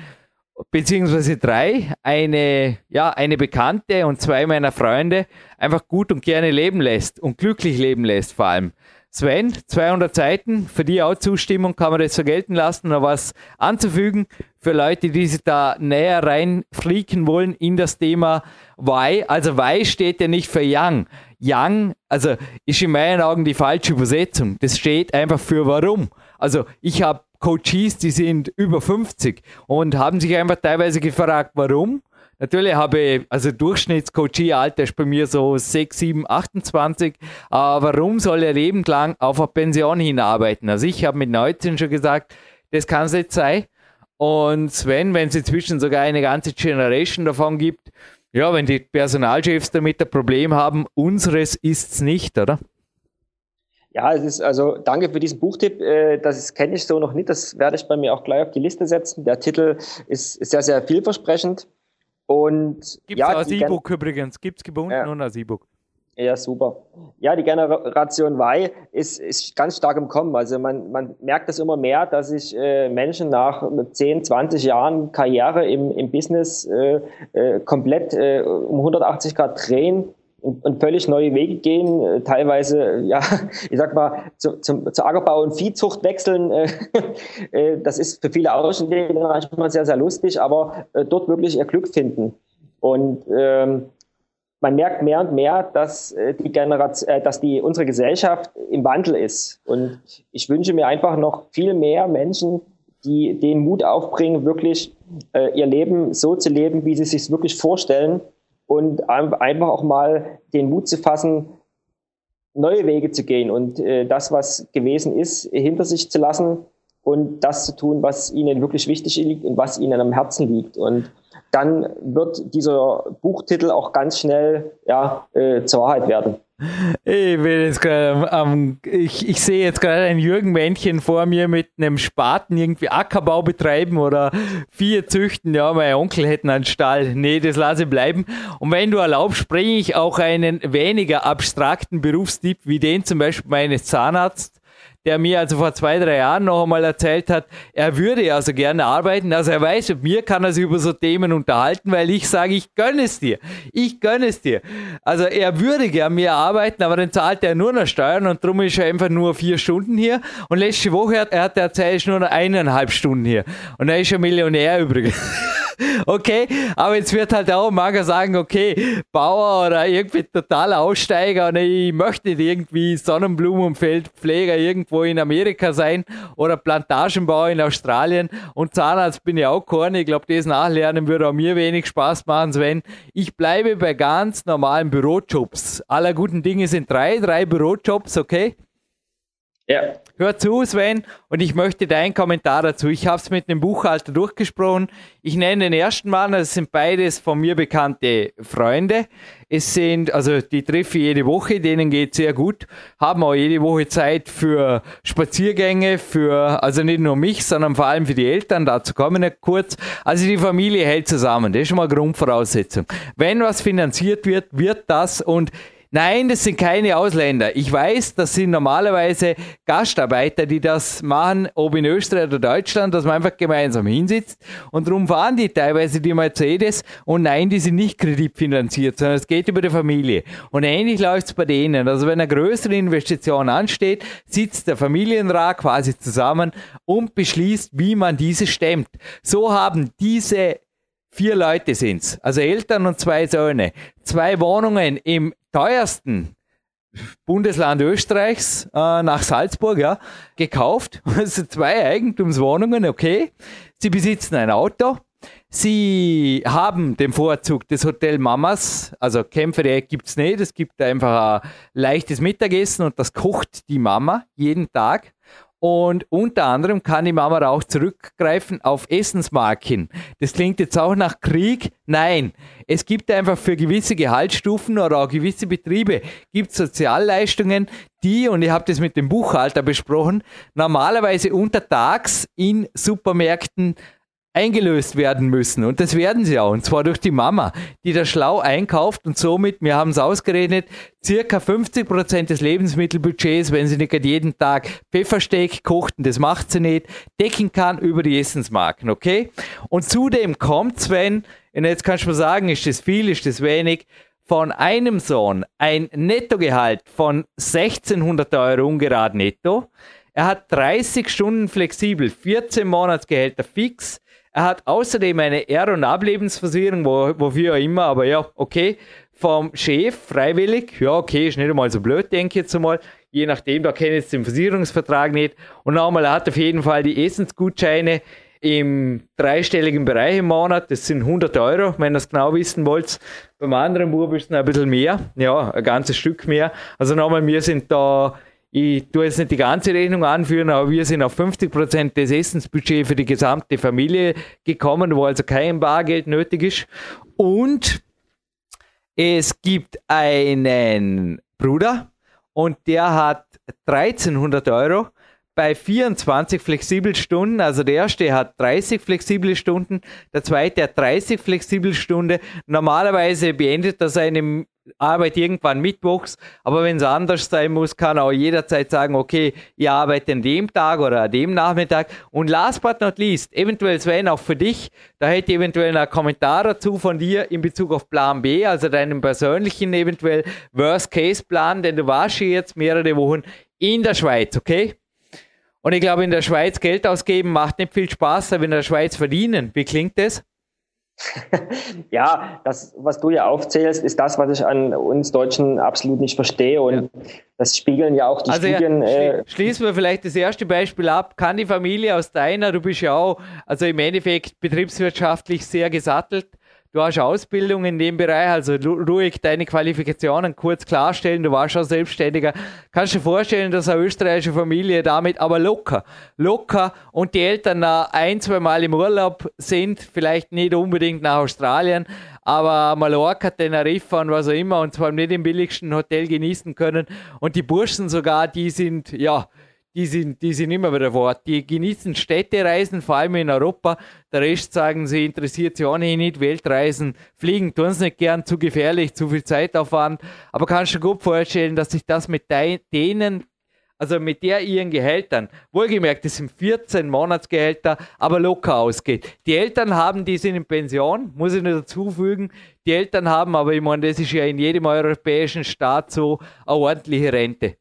beziehungsweise drei, eine, ja, eine Bekannte und zwei meiner Freunde einfach gut und gerne leben lässt und glücklich leben lässt vor allem. Sven, 200 Seiten, für die auch Zustimmung, kann man das so gelten lassen, noch was anzufügen für Leute, die sich da näher reinfliegen wollen in das Thema Why. Also Why steht ja nicht für Young. Young, also ist in meinen Augen die falsche Übersetzung. Das steht einfach für Warum. Also ich habe Coaches, die sind über 50 und haben sich einfach teilweise gefragt, warum. Natürlich habe ich, also Durchschnittscoachie-Alter ist bei mir so 6, 7, 28. Aber warum soll er lebenslang auf eine Pension hinarbeiten? Also ich habe mit 19 schon gesagt, das kann es nicht sein. Und Sven, wenn es inzwischen sogar eine ganze Generation davon gibt, ja, wenn die Personalchefs damit ein Problem haben, unseres ist es nicht, oder? Ja, es ist also danke für diesen Buchtipp. Äh, das kenne ich so noch nicht. Das werde ich bei mir auch gleich auf die Liste setzen. Der Titel ist, ist sehr, sehr vielversprechend. Und Gibt es ja, als E-Book übrigens, gibt es gebunden ja. und als E-Book. Ja, super. Ja, die Generation Y ist, ist ganz stark im Kommen. Also man, man merkt das immer mehr, dass sich äh, Menschen nach 10, 20 Jahren Karriere im, im Business äh, äh, komplett äh, um 180 Grad drehen und, völlig neue Wege gehen, äh, teilweise, ja, ich sag mal, zu, zum, zu Ackerbau und Viehzucht wechseln. Äh, äh, das ist für viele Außenstehende manchmal sehr, sehr lustig, aber äh, dort wirklich ihr Glück finden. Und ähm, man merkt mehr und mehr, dass äh, die Generation, äh, dass die unsere Gesellschaft im Wandel ist. Und ich wünsche mir einfach noch viel mehr Menschen, die den Mut aufbringen, wirklich äh, ihr Leben so zu leben, wie sie sich wirklich vorstellen und einfach auch mal den Mut zu fassen, neue Wege zu gehen und äh, das, was gewesen ist, hinter sich zu lassen und das zu tun, was ihnen wirklich wichtig liegt und was ihnen am Herzen liegt. Und dann wird dieser Buchtitel auch ganz schnell ja, äh, zur Wahrheit werden. Ich, bin jetzt grad, um, ich, ich sehe jetzt gerade ein Jürgen-Männchen vor mir mit einem Spaten irgendwie Ackerbau betreiben oder Vieh züchten. Ja, mein Onkel hätte einen Stall. Nee, das lasse ich bleiben. Und wenn du erlaubst, bringe ich auch einen weniger abstrakten Berufstipp wie den zum Beispiel meines Zahnarztes der mir also vor zwei, drei Jahren noch einmal erzählt hat, er würde also gerne arbeiten. Also er weiß, mit mir kann er sich über so Themen unterhalten, weil ich sage, ich gönne es dir. Ich gönne es dir. Also er würde gerne mehr arbeiten, aber dann zahlt er nur noch Steuern und darum ist er einfach nur vier Stunden hier. Und letzte Woche hat er hat erzählt, ist nur noch eineinhalb Stunden hier. Und er ist ein Millionär übrigens. okay, aber jetzt wird halt auch Mager sagen, okay, Bauer oder irgendwie total Aussteiger und ich möchte nicht irgendwie Sonnenblumenfeldpfleger irgendwo in Amerika sein oder Plantagenbauer in Australien und Zahnarzt bin ich auch korn. Ich glaube, das Nachlernen würde auch mir wenig Spaß machen, Sven. Ich bleibe bei ganz normalen Bürojobs. Aller guten Dinge sind drei, drei Bürojobs, okay? Ja. Hör zu, Sven, und ich möchte deinen Kommentar dazu. Ich habe es mit dem Buchhalter durchgesprochen. Ich nenne den ersten Mann, das sind beides von mir bekannte Freunde. Es sind, also die treffe ich jede Woche, denen geht sehr gut, haben auch jede Woche Zeit für Spaziergänge, für, also nicht nur mich, sondern vor allem für die Eltern, dazu kommen wir kurz. Also die Familie hält zusammen, das ist schon mal Grundvoraussetzung. Wenn was finanziert wird, wird das und Nein, das sind keine Ausländer. Ich weiß, das sind normalerweise Gastarbeiter, die das machen, ob in Österreich oder Deutschland, dass man einfach gemeinsam hinsitzt. Und darum fahren die teilweise die Mercedes. Und nein, die sind nicht kreditfinanziert, sondern es geht über die Familie. Und ähnlich läuft es bei denen. Also wenn eine größere Investition ansteht, sitzt der Familienrat quasi zusammen und beschließt, wie man diese stemmt. So haben diese Vier Leute sind's, also Eltern und zwei Söhne. Zwei Wohnungen im teuersten Bundesland Österreichs äh, nach Salzburg, ja, gekauft. Also zwei Eigentumswohnungen, okay. Sie besitzen ein Auto. Sie haben den Vorzug des Hotel Mamas, also Kämpfe gibt's nicht, es gibt einfach ein leichtes Mittagessen und das kocht die Mama jeden Tag. Und unter anderem kann die Mama auch zurückgreifen auf Essensmarken. Das klingt jetzt auch nach Krieg. Nein, es gibt einfach für gewisse Gehaltsstufen oder auch gewisse Betriebe gibt Sozialleistungen, die, und ich habe das mit dem Buchhalter besprochen, normalerweise untertags in Supermärkten eingelöst werden müssen. Und das werden sie auch. Und zwar durch die Mama, die da schlau einkauft und somit, wir haben es ausgerechnet, circa 50 Prozent des Lebensmittelbudgets, wenn sie nicht jeden Tag Pfeffersteak kocht, und das macht sie nicht, decken kann über die Essensmarken, okay? Und zudem kommt Sven, und jetzt kannst du mir sagen, ist das viel, ist das wenig, von einem Sohn ein Nettogehalt von 1600 Euro ungerade netto. Er hat 30 Stunden flexibel, 14 Monatsgehälter fix, er hat außerdem eine Er- und Ablebensversicherung, wo, wofür immer, aber ja, okay, vom Chef freiwillig. Ja, okay, ist nicht einmal so blöd, denke ich jetzt einmal. Je nachdem, da kenne ich jetzt den Versicherungsvertrag nicht. Und nochmal, er hat auf jeden Fall die Essensgutscheine im dreistelligen Bereich im Monat. Das sind 100 Euro, wenn ihr es genau wissen wollt. Beim anderen Bub ist es ein bisschen mehr. Ja, ein ganzes Stück mehr. Also nochmal, wir sind da ich tue jetzt nicht die ganze Rechnung anführen, aber wir sind auf 50 Prozent des Essensbudgets für die gesamte Familie gekommen, wo also kein Bargeld nötig ist. Und es gibt einen Bruder und der hat 1300 Euro bei 24 flexible Stunden. Also der erste hat 30 flexible Stunden, der zweite hat 30 flexible Stunden. Normalerweise beendet er seine Arbeit irgendwann mittwochs, aber wenn es anders sein muss, kann er auch jederzeit sagen, okay, ich arbeite an dem Tag oder an dem Nachmittag. Und last but not least, eventuell Sven, auch für dich, da hätte ich eventuell einen Kommentar dazu von dir in Bezug auf Plan B, also deinen persönlichen eventuell Worst-Case-Plan, denn du warst hier jetzt mehrere Wochen in der Schweiz, okay? Und ich glaube, in der Schweiz Geld ausgeben macht nicht viel Spaß, aber in der Schweiz verdienen. Wie klingt das? Ja, das, was du ja aufzählst, ist das, was ich an uns Deutschen absolut nicht verstehe. Und ja. das spiegeln ja auch die also Studien. Ja, äh, schließen wir vielleicht das erste Beispiel ab. Kann die Familie aus deiner, du bist ja auch, also im Endeffekt betriebswirtschaftlich sehr gesattelt, du hast Ausbildung in dem Bereich, also ruhig deine Qualifikationen kurz klarstellen, du warst auch Selbstständiger. Kannst du dir vorstellen, dass eine österreichische Familie damit aber locker, locker und die Eltern ein, zwei Mal im Urlaub sind, vielleicht nicht unbedingt nach Australien, aber Mallorca, Teneriffa und was auch immer und zwar nicht im billigsten Hotel genießen können und die Burschen sogar, die sind, ja, die sind, die sind immer wieder fort. Die genießen Städtereisen, vor allem in Europa. Der Rest sagen sie, interessiert sie ohnehin nicht. Weltreisen, fliegen tun sie nicht gern, zu gefährlich, zu viel Zeitaufwand. Aber kannst du dir gut vorstellen, dass sich das mit denen, also mit der ihren Gehältern, wohlgemerkt, das sind 14 Monatsgehälter, aber locker ausgeht. Die Eltern haben, die sind in Pension, muss ich nur dazu fügen. Die Eltern haben, aber ich meine, das ist ja in jedem europäischen Staat so, eine ordentliche Rente.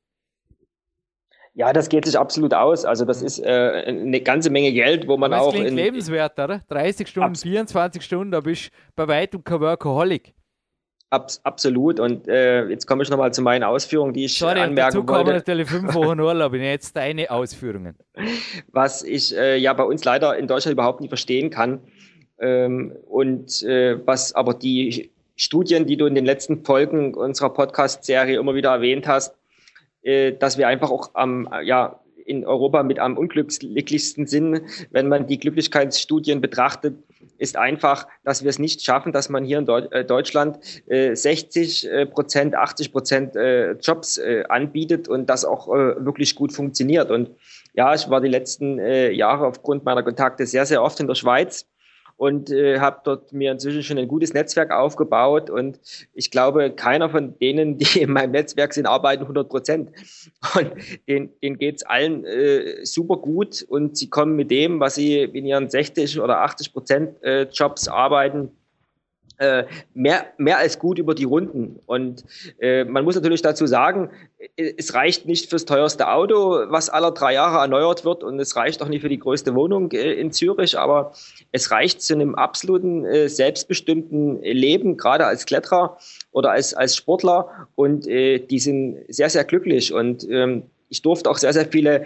Ja, das geht sich absolut aus. Also das ist äh, eine ganze Menge Geld, wo man Aber auch. Das klingt in, lebenswert, oder? 30 Stunden, 24 Stunden, da bist du bei weitem kein Workaholic. Abs absolut. Und äh, jetzt komme ich nochmal zu meinen Ausführungen, die ich Sorry, anmerken dazu wollte. Sorry, natürlich fünf Wochen Urlaub. Und jetzt deine Ausführungen. Was ich äh, ja bei uns leider in Deutschland überhaupt nicht verstehen kann. Ähm, und äh, was aber die Studien, die du in den letzten Folgen unserer Podcast-Serie immer wieder erwähnt hast, äh, dass wir einfach auch am, ja, in Europa mit am unglücklichsten sind, wenn man die Glücklichkeitsstudien betrachtet, ist einfach, dass wir es nicht schaffen, dass man hier in äh, Deutschland 60 äh, Prozent, 80 Prozent Jobs anbietet und das auch wirklich gut funktioniert. Und ja, ich war die letzten Jahre aufgrund meiner Kontakte sehr, sehr oft in der Schweiz und äh, habe dort mir inzwischen schon ein gutes Netzwerk aufgebaut und ich glaube, keiner von denen, die in meinem Netzwerk sind, arbeiten 100 Prozent. Und denen, denen geht's allen äh, super gut und sie kommen mit dem, was sie in ihren 60 oder 80 Prozent äh, Jobs arbeiten, mehr, mehr als gut über die Runden. Und äh, man muss natürlich dazu sagen, äh, es reicht nicht fürs teuerste Auto, was alle drei Jahre erneuert wird, und es reicht auch nicht für die größte Wohnung äh, in Zürich, aber es reicht zu einem absoluten äh, selbstbestimmten Leben, gerade als Kletterer oder als, als Sportler. Und äh, die sind sehr, sehr glücklich. Und ähm, ich durfte auch sehr, sehr viele,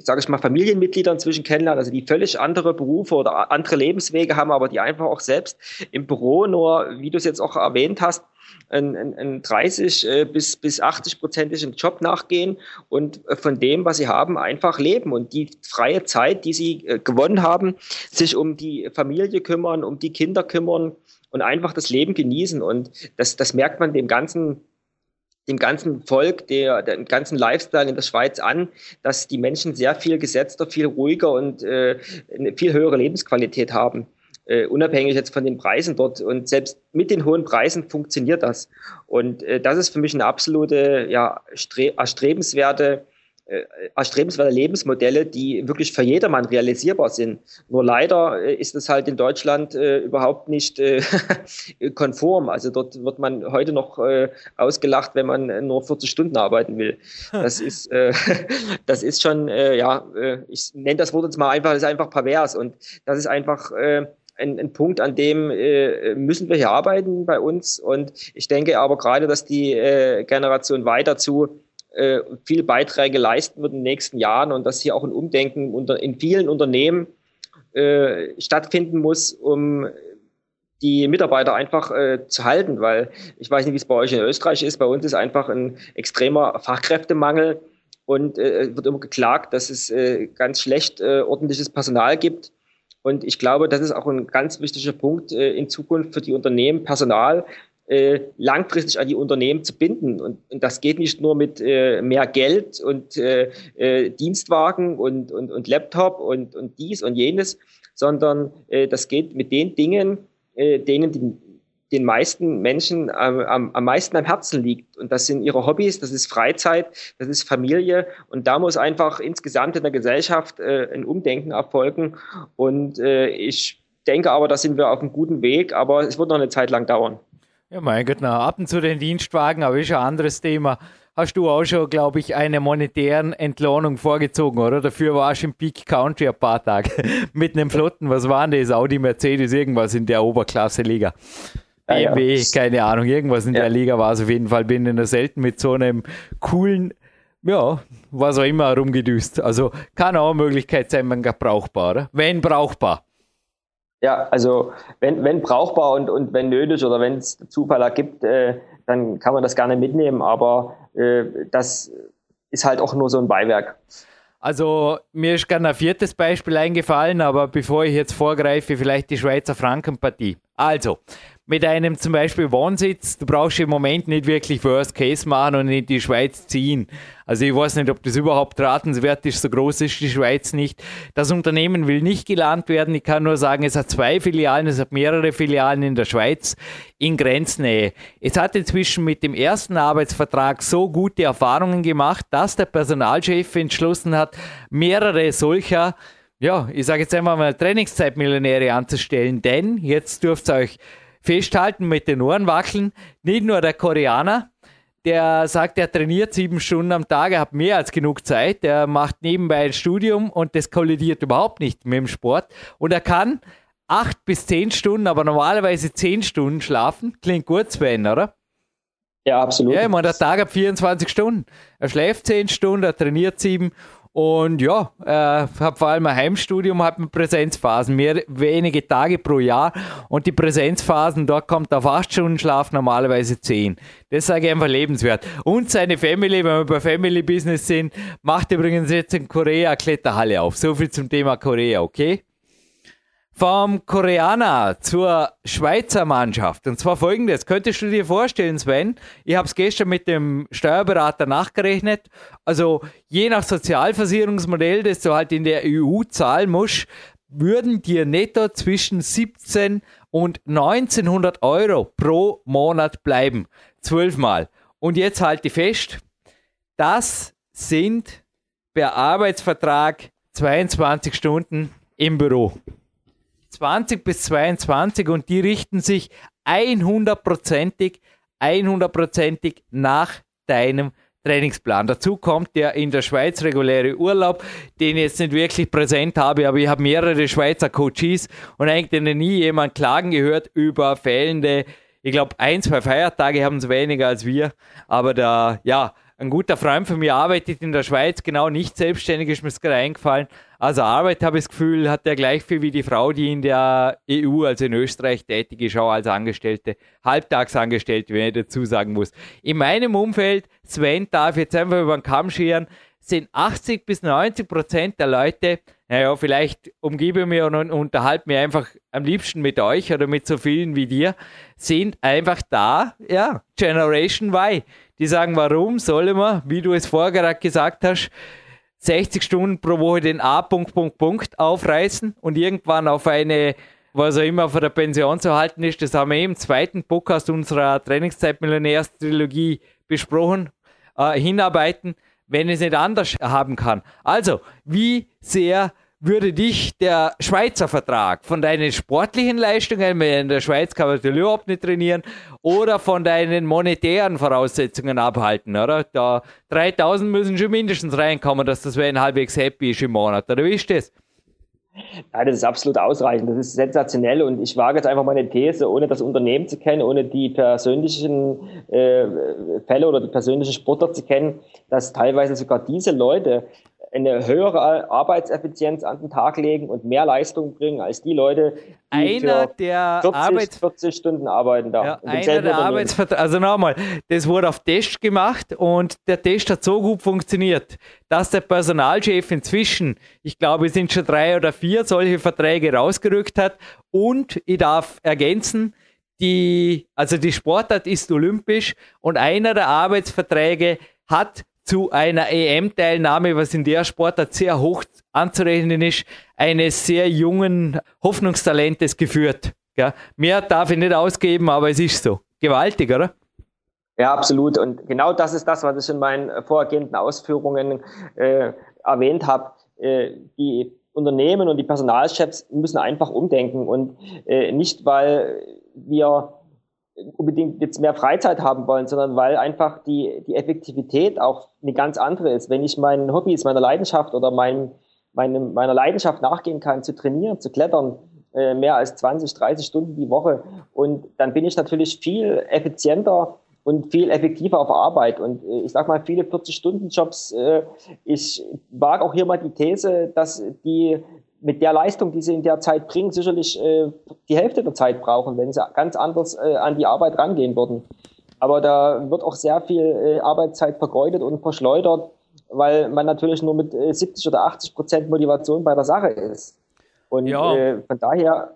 sage ich mal, Familienmitglieder inzwischen kennenlernen, also die völlig andere Berufe oder andere Lebenswege haben, aber die einfach auch selbst im Büro nur, wie du es jetzt auch erwähnt hast, einen, einen 30 äh, bis, bis 80 prozentigen Job nachgehen und von dem, was sie haben, einfach leben. Und die freie Zeit, die sie äh, gewonnen haben, sich um die Familie kümmern, um die Kinder kümmern und einfach das Leben genießen. Und das, das merkt man dem ganzen dem ganzen Volk, der, dem ganzen Lifestyle in der Schweiz an, dass die Menschen sehr viel gesetzter, viel ruhiger und äh, eine viel höhere Lebensqualität haben. Uh, unabhängig jetzt von den Preisen dort. Und selbst mit den hohen Preisen funktioniert das. Und uh, das ist für mich eine absolute, ja, erstrebenswerte äh, erstrebenswerte Lebensmodelle, die wirklich für jedermann realisierbar sind. Nur leider äh, ist es halt in Deutschland äh, überhaupt nicht äh, konform. Also dort wird man heute noch äh, ausgelacht, wenn man nur 40 Stunden arbeiten will. Das ist, äh, das ist schon, äh, ja, äh, ich nenne das Wort jetzt mal einfach, das ist einfach pervers und das ist einfach äh, ein, ein Punkt, an dem äh, müssen wir hier arbeiten bei uns. Und ich denke aber gerade, dass die äh, Generation weiter zu äh, viele Beiträge leisten wird in den nächsten Jahren und dass hier auch ein Umdenken unter, in vielen Unternehmen äh, stattfinden muss, um die Mitarbeiter einfach äh, zu halten, weil ich weiß nicht, wie es bei euch in Österreich ist. Bei uns ist einfach ein extremer Fachkräftemangel und äh, wird immer geklagt, dass es äh, ganz schlecht äh, ordentliches Personal gibt. Und ich glaube, das ist auch ein ganz wichtiger Punkt äh, in Zukunft für die Unternehmen, Personal äh, langfristig an die Unternehmen zu binden. Und, und das geht nicht nur mit äh, mehr Geld und äh, äh, Dienstwagen und, und, und Laptop und, und dies und jenes, sondern äh, das geht mit den Dingen, äh, denen die, den meisten Menschen am, am, am meisten am Herzen liegt. Und das sind ihre Hobbys, das ist Freizeit, das ist Familie. Und da muss einfach insgesamt in der Gesellschaft äh, ein Umdenken erfolgen. Und äh, ich denke aber, da sind wir auf einem guten Weg, aber es wird noch eine Zeit lang dauern. Ja, mein Gott, na, ab und zu den Dienstwagen, aber ist ein anderes Thema. Hast du auch schon, glaube ich, eine monetären Entlohnung vorgezogen, oder? Dafür warst du im Peak Country ein paar Tage mit einem Flotten, was waren das? Audi, Mercedes, irgendwas in der Oberklasse-Liga. BMW, ja, ja. keine Ahnung, irgendwas in ja. der Liga war es auf jeden Fall. Bin in der selten mit so einem coolen, ja, was auch immer rumgedüst. Also kann auch eine Möglichkeit sein, man brauchbar, oder? wenn brauchbar. Ja, also wenn, wenn brauchbar und, und wenn nötig oder wenn es Zufall ergibt, äh, dann kann man das gerne mitnehmen, aber äh, das ist halt auch nur so ein Beiwerk. Also mir ist gerne ein viertes Beispiel eingefallen, aber bevor ich jetzt vorgreife, vielleicht die Schweizer Frankenpartie. Also, mit einem zum Beispiel Wohnsitz, du brauchst im Moment nicht wirklich Worst Case machen und in die Schweiz ziehen. Also ich weiß nicht, ob das überhaupt ratenswert ist, so groß ist die Schweiz nicht. Das Unternehmen will nicht gelernt werden. Ich kann nur sagen, es hat zwei Filialen, es hat mehrere Filialen in der Schweiz in Grenznähe. Es hat inzwischen mit dem ersten Arbeitsvertrag so gute Erfahrungen gemacht, dass der Personalchef entschlossen hat, mehrere solcher ja, ich sage jetzt einmal mal Trainingszeitmillionäre anzustellen, denn jetzt dürft ihr euch festhalten mit den Ohren wackeln. Nicht nur der Koreaner, der sagt, er trainiert sieben Stunden am Tag, er hat mehr als genug Zeit, er macht nebenbei ein Studium und das kollidiert überhaupt nicht mit dem Sport. Und er kann acht bis zehn Stunden, aber normalerweise zehn Stunden schlafen. Klingt gut, Sven, oder? Ja, absolut. Ja, ich meine, der Tag hat 24 Stunden. Er schläft zehn Stunden, er trainiert sieben und ja, äh, habe vor allem ein Heimstudium, habe Präsenzphasen, mehr, wenige Tage pro Jahr. Und die Präsenzphasen, dort kommt auf 8 Stunden Schlaf, normalerweise 10. Das sage ich einfach lebenswert. Und seine Family, wenn wir bei Family Business sind, macht übrigens jetzt in Korea Kletterhalle auf. So viel zum Thema Korea, okay? Vom Koreaner zur Schweizer Mannschaft. Und zwar folgendes, könntest du dir vorstellen, Sven, ich habe es gestern mit dem Steuerberater nachgerechnet, also je nach Sozialversicherungsmodell, das du halt in der EU zahlen musst, würden dir netto zwischen 17 und 1900 Euro pro Monat bleiben. Zwölfmal. Und jetzt halte ich fest, das sind per Arbeitsvertrag 22 Stunden im Büro. 20 bis 22 und die richten sich 100%ig, 100%ig nach deinem Trainingsplan. Dazu kommt der in der Schweiz reguläre Urlaub, den ich jetzt nicht wirklich präsent habe, aber ich habe mehrere Schweizer Coaches und eigentlich nie jemand klagen gehört über fehlende, ich glaube, ein, zwei Feiertage haben es weniger als wir, aber da, ja, ein guter Freund von mir arbeitet in der Schweiz, genau nicht selbstständig, ist mir gerade eingefallen. Also Arbeit, habe ich das Gefühl, hat er gleich viel wie die Frau, die in der EU, also in Österreich tätig ist, auch als Angestellte, Halbtagsangestellte, wenn ich dazu sagen muss. In meinem Umfeld, Sven darf jetzt einfach über den Kamm scheren, sind 80 bis 90 Prozent der Leute naja, vielleicht umgebe mich und unterhalte mich einfach am liebsten mit euch oder mit so vielen wie dir, sind einfach da, ja, Generation Y. Die sagen, warum soll man, wie du es vorher gesagt hast, 60 Stunden pro Woche den A. Punkt, Punkt, Punkt aufreißen und irgendwann auf eine, was auch immer von der Pension zu halten ist, das haben wir im zweiten Podcast unserer Trainingszeit-Millionärs-Trilogie besprochen, äh, hinarbeiten, wenn es nicht anders haben kann. Also, wie sehr würde dich der Schweizer Vertrag von deinen sportlichen Leistungen, in der Schweiz kann man überhaupt nicht trainieren, oder von deinen monetären Voraussetzungen abhalten, oder? Da 3000 müssen schon mindestens reinkommen, dass das ein halbwegs happy ist im Monat, oder wie ist das? Ja, das ist absolut ausreichend. Das ist sensationell und ich wage jetzt einfach meine These, ohne das Unternehmen zu kennen, ohne die persönlichen äh, Fälle oder die persönlichen Sportler zu kennen, dass teilweise sogar diese Leute eine höhere Arbeitseffizienz an den Tag legen und mehr Leistung bringen als die Leute, die einer der 40, Arbeits 40 Stunden arbeiten da. ja, einer der Arbeitsverträge, also nochmal, das wurde auf Test gemacht und der Test hat so gut funktioniert, dass der Personalchef inzwischen, ich glaube, es sind schon drei oder vier solche Verträge rausgerückt hat und ich darf ergänzen, die, also die Sportart ist olympisch und einer der Arbeitsverträge hat zu einer EM-Teilnahme, was in der Sportart sehr hoch anzurechnen ist, eines sehr jungen Hoffnungstalentes geführt. Ja, mehr darf ich nicht ausgeben, aber es ist so. Gewaltig, oder? Ja, absolut. Und genau das ist das, was ich in meinen vorhergehenden Ausführungen äh, erwähnt habe. Äh, die Unternehmen und die Personalchefs müssen einfach umdenken und äh, nicht, weil wir unbedingt jetzt mehr Freizeit haben wollen, sondern weil einfach die, die Effektivität auch eine ganz andere ist. Wenn ich meinen Hobbys, meiner Leidenschaft oder mein, meinem, meiner Leidenschaft nachgehen kann, zu trainieren, zu klettern, äh, mehr als 20, 30 Stunden die Woche, und dann bin ich natürlich viel effizienter und viel effektiver auf Arbeit. Und äh, ich sag mal, viele 40-Stunden-Jobs, äh, ich wage auch hier mal die These, dass die mit der Leistung, die sie in der Zeit bringen, sicherlich äh, die Hälfte der Zeit brauchen, wenn sie ganz anders äh, an die Arbeit rangehen würden. Aber da wird auch sehr viel äh, Arbeitszeit vergeudet und verschleudert, weil man natürlich nur mit äh, 70 oder 80 Prozent Motivation bei der Sache ist. Und ja. äh, von daher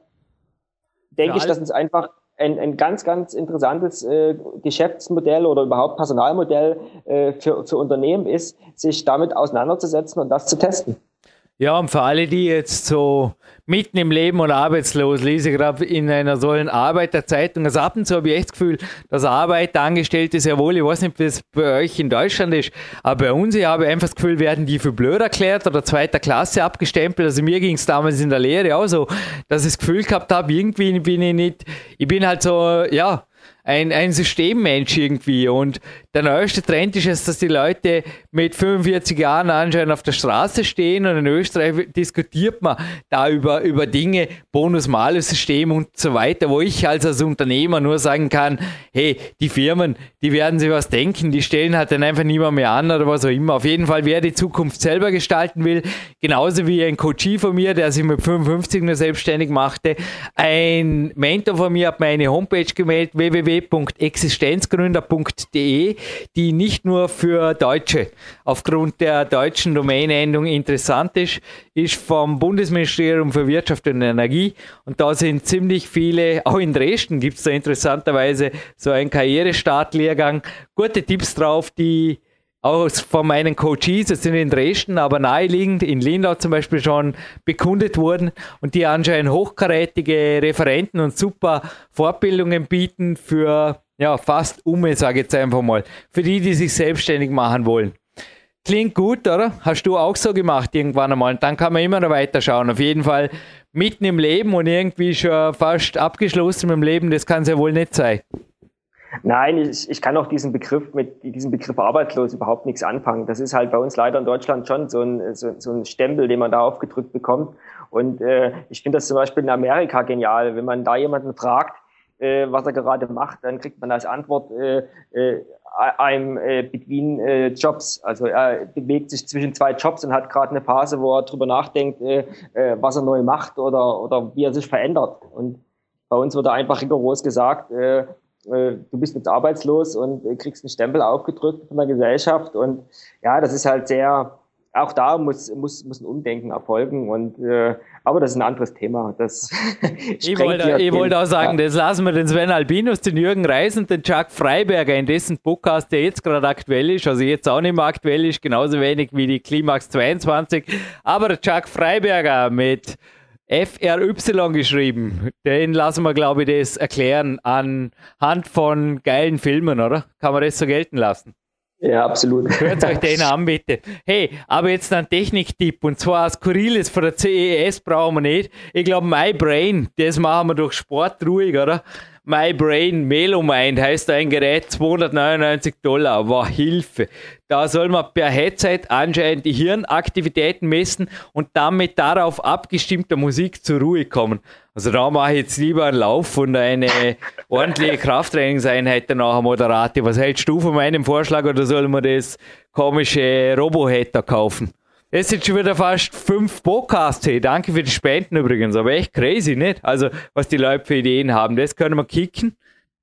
denke ich, dass es einfach ein, ein ganz, ganz interessantes äh, Geschäftsmodell oder überhaupt Personalmodell äh, für, für Unternehmen ist, sich damit auseinanderzusetzen und das zu testen. Ja, und für alle, die jetzt so mitten im Leben und arbeitslos lese, gerade in einer solchen Arbeiterzeitung, also ab und zu habe ich echt das Gefühl, dass Arbeiter, Angestellte sehr wohl, ich weiß nicht, wie es bei euch in Deutschland ist, aber bei uns, ich habe einfach das Gefühl, werden die für blöd erklärt oder zweiter Klasse abgestempelt. Also mir ging es damals in der Lehre auch so, dass ich das Gefühl gehabt habe, irgendwie bin ich nicht, ich bin halt so, ja, ein, ein Systemmensch irgendwie. Und der neueste Trend ist jetzt, dass die Leute mit 45 Jahren anscheinend auf der Straße stehen und in Österreich diskutiert man da über, über Dinge, Bonus-Malus-System und so weiter, wo ich als, als Unternehmer nur sagen kann, hey, die Firmen, die werden sich was denken, die stellen halt dann einfach niemand mehr an oder was auch immer. Auf jeden Fall, wer die Zukunft selber gestalten will, genauso wie ein Coachie von mir, der sich mit 55 nur selbstständig machte, ein Mentor von mir hat meine Homepage gemeldet, www www.existenzgründer.de, die nicht nur für Deutsche aufgrund der deutschen Domänendung interessant ist, ist vom Bundesministerium für Wirtschaft und Energie. Und da sind ziemlich viele, auch in Dresden gibt es da interessanterweise so einen Karrierestartlehrgang, gute Tipps drauf, die auch von meinen Coaches, das sind in Dresden, aber naheliegend, in Lindau zum Beispiel schon bekundet wurden und die anscheinend hochkarätige Referenten und super Fortbildungen bieten für ja, fast Umme, sage ich jetzt einfach mal, für die, die sich selbstständig machen wollen. Klingt gut, oder? Hast du auch so gemacht irgendwann einmal? Und dann kann man immer noch weiterschauen. Auf jeden Fall mitten im Leben und irgendwie schon fast abgeschlossen mit dem Leben, das kann es ja wohl nicht sein. Nein, ich, ich kann auch diesen Begriff mit diesem Begriff arbeitslos überhaupt nichts anfangen. Das ist halt bei uns leider in Deutschland schon so ein, so, so ein Stempel, den man da aufgedrückt bekommt. Und äh, ich finde das zum Beispiel in Amerika genial. Wenn man da jemanden fragt, äh, was er gerade macht, dann kriegt man als Antwort äh, äh, I'm äh, between äh, Jobs. Also er bewegt sich zwischen zwei Jobs und hat gerade eine Phase, wo er drüber nachdenkt, äh, äh, was er neu macht oder, oder wie er sich verändert. Und bei uns wird einfach rigoros gesagt, äh, du bist jetzt arbeitslos und kriegst einen Stempel aufgedrückt von der Gesellschaft. Und ja, das ist halt sehr, auch da muss, muss, muss ein Umdenken erfolgen. Und, äh, aber das ist ein anderes Thema. Das ich wollte, ich wollte auch sagen, ja. das lassen wir den Sven Albinus, den Jürgen Reis und den Chuck Freiberger in dessen Podcast, der jetzt gerade aktuell ist, also jetzt auch nicht mehr aktuell ist, genauso wenig wie die Klimax 22. Aber Chuck Freiberger mit FRY geschrieben. Den lassen wir, glaube ich, das erklären anhand von geilen Filmen, oder? Kann man das so gelten lassen? Ja, absolut. Hört euch den an, bitte. Hey, aber jetzt ein Techniktipp und zwar Skurriles von der CES brauchen wir nicht. Ich glaube, My Brain, das machen wir durch Sport ruhig, oder? My Brain Melomind heißt ein Gerät, 299 Dollar. War Hilfe. Da soll man per Headset anscheinend die Hirnaktivitäten messen und dann mit darauf abgestimmter Musik zur Ruhe kommen. Also da mache ich jetzt lieber einen Lauf und eine ordentliche Krafttrainingseinheit danach moderate. Was hältst du von meinem Vorschlag oder soll man das komische Robohatter kaufen? Es sind schon wieder fast fünf Podcasts. Hey, danke für die Spenden übrigens, aber echt crazy, nicht? Also, was die Leute für Ideen haben, das können wir kicken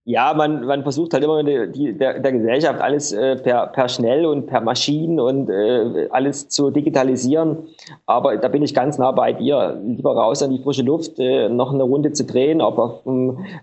ja, man, man versucht halt immer die, die, der, der Gesellschaft alles äh, per, per schnell und per Maschinen und äh, alles zu digitalisieren. Aber da bin ich ganz nah bei dir. Lieber raus an die frische Luft, äh, noch eine Runde zu drehen, ob auf,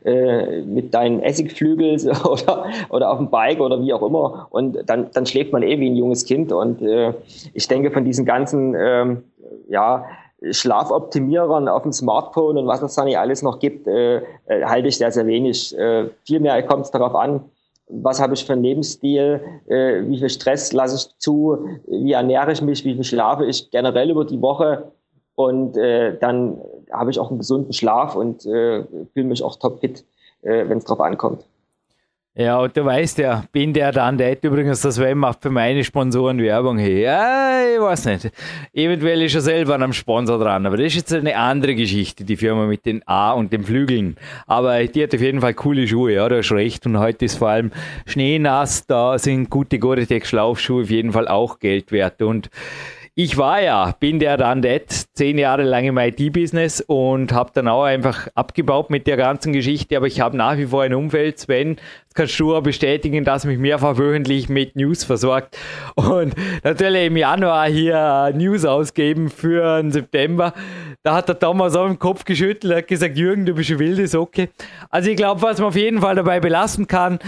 äh, mit deinen Essigflügeln oder, oder auf dem Bike oder wie auch immer. Und dann, dann schläft man eh wie ein junges Kind. Und äh, ich denke, von diesen ganzen, ähm, ja, Schlafoptimierern auf dem Smartphone und was es da nicht alles noch gibt, äh, äh, halte ich sehr, sehr wenig. Äh, vielmehr kommt es darauf an, was habe ich für einen Lebensstil, äh, wie viel Stress lasse ich zu, wie ernähre ich mich, wie viel schlafe ich generell über die Woche und äh, dann habe ich auch einen gesunden Schlaf und äh, fühle mich auch topfit, äh, wenn es drauf ankommt. Ja, und du weißt ja, bin der dann, der hat übrigens das Web macht für meine Sponsoren Werbung hier. Ja, ich weiß nicht. Eventuell ist er selber an einem Sponsor dran, aber das ist jetzt eine andere Geschichte, die Firma mit den A und den Flügeln. Aber die hat auf jeden Fall coole Schuhe, ja, du hast recht. Und heute ist vor allem Schnee nass, da sind gute Gore-Tex Schlaufschuhe auf jeden Fall auch Geld wert. Und ich war ja, bin der dann det, zehn Jahre lang im IT-Business und habe dann auch einfach abgebaut mit der ganzen Geschichte, aber ich habe nach wie vor ein Umfeld, Sven, das kannst du auch bestätigen, das mich mehrfach wöchentlich mit News versorgt und natürlich im Januar hier News ausgeben für den September. Da hat der Thomas auch im Kopf geschüttelt, hat gesagt, Jürgen, du bist ein wildes okay. Also ich glaube, was man auf jeden Fall dabei belassen kann,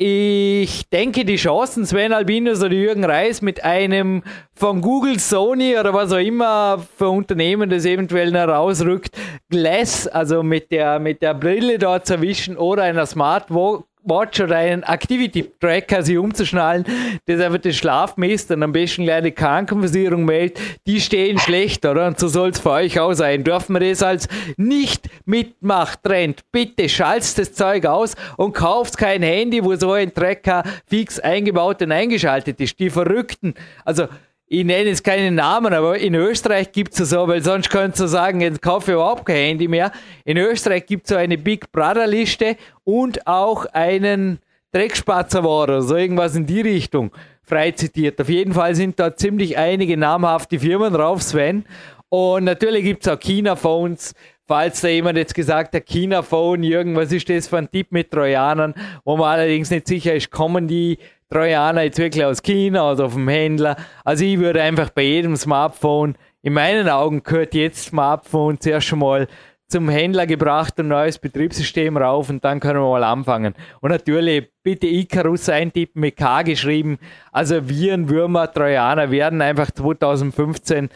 ich denke, die Chancen, Sven Albinus oder Jürgen Reis mit einem von Google, Sony oder was auch immer für Unternehmen das eventuell herausrückt, Glass, also mit der, mit der Brille dort zu erwischen oder einer Smartwatch Watch oder einen Activity Tracker sich umzuschnallen, das einfach den Schlaf und am besten gleich eine Krankenversicherung meldet, die stehen schlecht, oder? Und so soll es für euch auch sein. Dürfen wir das als nicht mitmacht Trend? Bitte schaltet das Zeug aus und kauft kein Handy, wo so ein Tracker fix eingebaut und eingeschaltet ist. Die Verrückten, also ich nenne jetzt keinen Namen, aber in Österreich gibt es so, weil sonst könntest du sagen, jetzt kaufe ich überhaupt kein Handy mehr. In Österreich gibt es so eine Big Brother Liste und auch einen Dreckspatzer war so irgendwas in die Richtung frei zitiert. Auf jeden Fall sind da ziemlich einige namhafte Firmen drauf, Sven. Und natürlich gibt es auch China-Phones. Falls da jemand jetzt gesagt hat, China-Phone, Jürgen, was ist das für ein Tipp mit Trojanern, wo man allerdings nicht sicher ist, kommen die Trojaner jetzt wirklich aus China oder vom Händler. Also ich würde einfach bei jedem Smartphone, in meinen Augen gehört jetzt Smartphone zuerst schon mal zum Händler gebracht, ein neues Betriebssystem rauf und dann können wir mal anfangen. Und natürlich bitte Icarus eintippen, mit K geschrieben. Also Viren, Würmer, Trojaner werden einfach 2015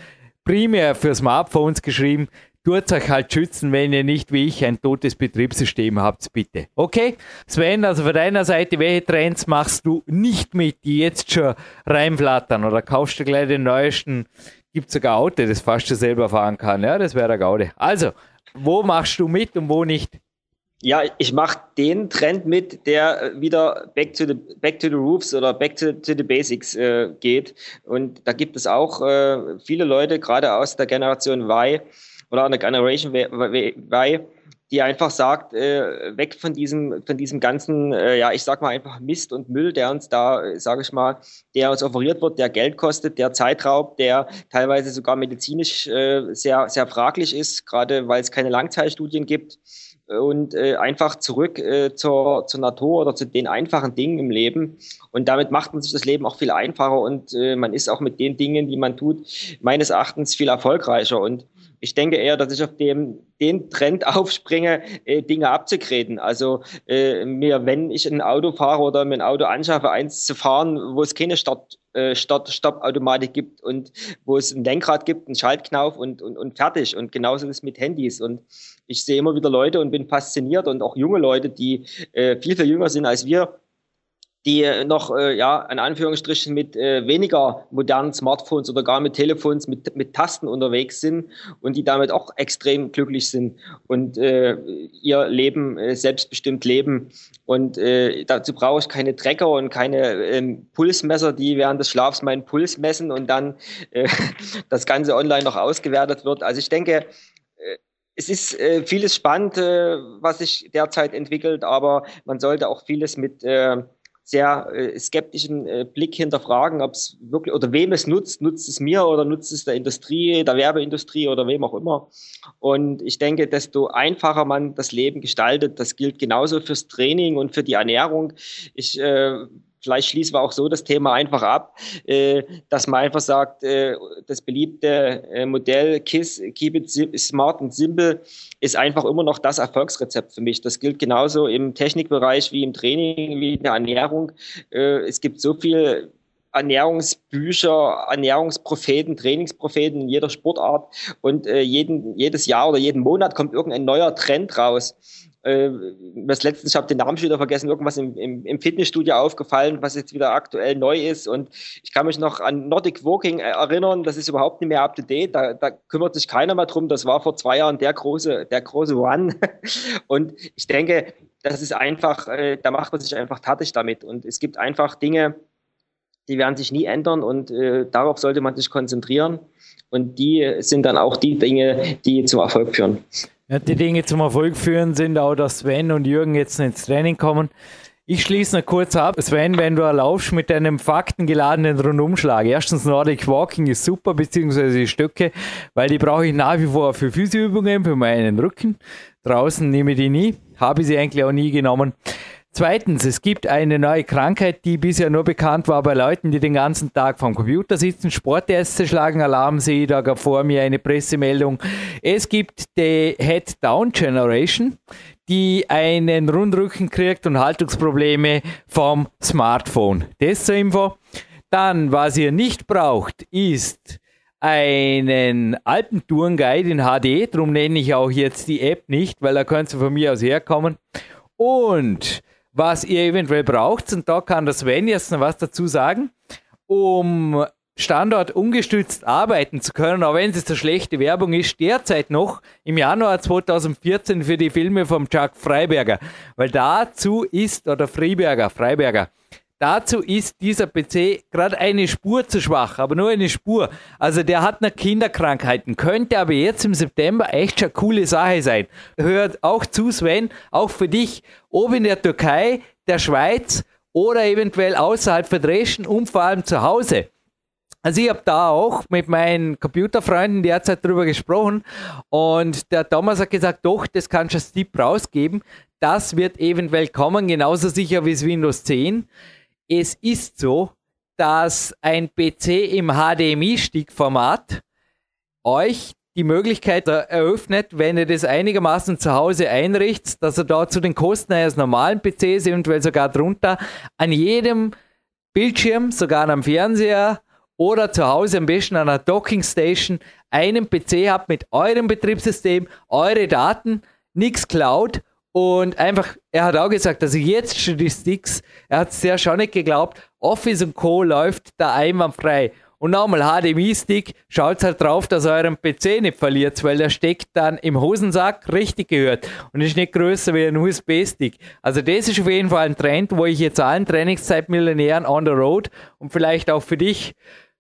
primär für Smartphones geschrieben tut euch halt schützen, wenn ihr nicht wie ich ein totes Betriebssystem habt, bitte. Okay? Sven, also von deiner Seite, welche Trends machst du nicht mit, die jetzt schon reinflattern? Oder kaufst du gleich den neuesten? Gibt sogar Auto, das fast schon selber fahren kann. Ja, das wäre der Gaude. Also, wo machst du mit und wo nicht? Ja, ich mache den Trend mit, der wieder back to the back to the roofs oder back to, to the basics äh, geht. Und da gibt es auch äh, viele Leute, gerade aus der Generation Y, oder eine Generation Y, die einfach sagt, äh, weg von diesem, von diesem ganzen, äh, ja, ich sag mal einfach Mist und Müll, der uns da, äh, sage ich mal, der uns offeriert wird, der Geld kostet, der Zeitraub, der teilweise sogar medizinisch äh, sehr, sehr fraglich ist, gerade weil es keine Langzeitstudien gibt und äh, einfach zurück äh, zur, zur Natur oder zu den einfachen Dingen im Leben. Und damit macht man sich das Leben auch viel einfacher und äh, man ist auch mit den Dingen, die man tut, meines Erachtens viel erfolgreicher. Und ich denke eher, dass ich auf dem, den Trend aufspringe, äh, Dinge abzukreden. Also äh, mir, wenn ich ein Auto fahre oder mir ein Auto anschaffe, eins zu fahren, wo es keine Start, äh, Start Stoppautomatik gibt und wo es ein Lenkrad gibt, einen Schaltknauf und, und, und fertig. Und genauso ist es mit Handys. Und ich sehe immer wieder Leute und bin fasziniert und auch junge Leute, die äh, viel, viel jünger sind als wir, die noch, äh, ja, in Anführungsstrichen mit äh, weniger modernen Smartphones oder gar mit Telefons mit, mit Tasten unterwegs sind und die damit auch extrem glücklich sind und äh, ihr Leben äh, selbstbestimmt leben. Und äh, dazu brauche ich keine Trecker und keine ähm, Pulsmesser, die während des Schlafs meinen Puls messen und dann äh, das Ganze online noch ausgewertet wird. Also ich denke, äh, es ist äh, vieles spannend, äh, was sich derzeit entwickelt, aber man sollte auch vieles mit äh, sehr äh, skeptischen äh, Blick hinterfragen, ob es wirklich oder wem es nutzt. Nutzt es mir oder nutzt es der Industrie, der Werbeindustrie oder wem auch immer. Und ich denke, desto einfacher man das Leben gestaltet, das gilt genauso fürs Training und für die Ernährung. Ich äh, vielleicht schließen wir auch so das Thema einfach ab, äh, dass man einfach sagt, äh, das beliebte äh, Modell KISS, Keep It Smart and Simple, ist einfach immer noch das Erfolgsrezept für mich. Das gilt genauso im Technikbereich wie im Training, wie in der Ernährung. Äh, es gibt so viel Ernährungsbücher, Ernährungspropheten, Trainingspropheten in jeder Sportart und äh, jeden, jedes Jahr oder jeden Monat kommt irgendein neuer Trend raus äh, das letzte, ich habe den Namen schon wieder vergessen, irgendwas im, im, im, Fitnessstudio aufgefallen, was jetzt wieder aktuell neu ist. Und ich kann mich noch an Nordic Walking erinnern, das ist überhaupt nicht mehr up to date. Da, da kümmert sich keiner mehr drum. Das war vor zwei Jahren der große, der große One. Und ich denke, das ist einfach, äh, da macht man sich einfach tatsächlich damit. Und es gibt einfach Dinge, die werden sich nie ändern und äh, darauf sollte man sich konzentrieren. Und die sind dann auch die Dinge, die zum Erfolg führen. Ja, die Dinge zum Erfolg führen sind auch, dass Sven und Jürgen jetzt ins Training kommen. Ich schließe noch kurz ab. Sven, wenn du erlaubst, mit einem faktengeladenen Rundumschlag. Erstens, Nordic Walking ist super, beziehungsweise die Stöcke, weil die brauche ich nach wie vor für Physioübungen, für meinen Rücken. Draußen nehme ich die nie, habe ich sie eigentlich auch nie genommen. Zweitens, es gibt eine neue Krankheit, die bisher nur bekannt war bei Leuten, die den ganzen Tag vom Computer sitzen. Sportärzte schlagen Alarm, sehe da gar vor mir eine Pressemeldung. Es gibt die Head-Down Generation, die einen Rundrücken kriegt und Haltungsprobleme vom Smartphone. Das zur Info. Dann, was ihr nicht braucht, ist einen Alpentourenguide in HD. Darum nenne ich auch jetzt die App nicht, weil da könnt ihr von mir aus herkommen. Und was ihr eventuell braucht. Und da kann das Sven jetzt noch was dazu sagen, um Standort ungestützt arbeiten zu können, auch wenn es so schlechte Werbung ist, derzeit noch im Januar 2014 für die Filme vom Chuck Freiberger. Weil dazu ist, oder Freiberger, Freiberger, Dazu ist dieser PC gerade eine Spur zu schwach, aber nur eine Spur. Also der hat noch Kinderkrankheiten, könnte aber jetzt im September echt schon coole Sache sein. Hört auch zu, Sven, auch für dich, ob in der Türkei, der Schweiz oder eventuell außerhalb von Dresden und vor allem zu Hause. Also ich habe da auch mit meinen Computerfreunden derzeit drüber gesprochen und der Thomas hat gesagt, doch, das kannst du als Tipp rausgeben. Das wird eventuell kommen, genauso sicher wie es Windows 10 es ist so, dass ein PC im HDMI-Stickformat euch die Möglichkeit eröffnet, wenn ihr das einigermaßen zu Hause einrichtet, dass ihr da zu den Kosten eines normalen PCs, eventuell sogar drunter, an jedem Bildschirm, sogar am Fernseher oder zu Hause am besten an einer Docking Station einen PC habt mit eurem Betriebssystem, eure Daten, nichts Cloud und einfach, er hat auch gesagt, also jetzt schon die Sticks, er hat es ja schon nicht geglaubt, Office und Co. läuft da einwandfrei. Und nochmal HDMI-Stick, schaut halt drauf, dass ihr euren PC nicht verliert, weil der steckt dann im Hosensack richtig gehört und ist nicht größer wie ein USB-Stick. Also das ist auf jeden Fall ein Trend, wo ich jetzt allen Trainingszeitmillionären on the road und vielleicht auch für dich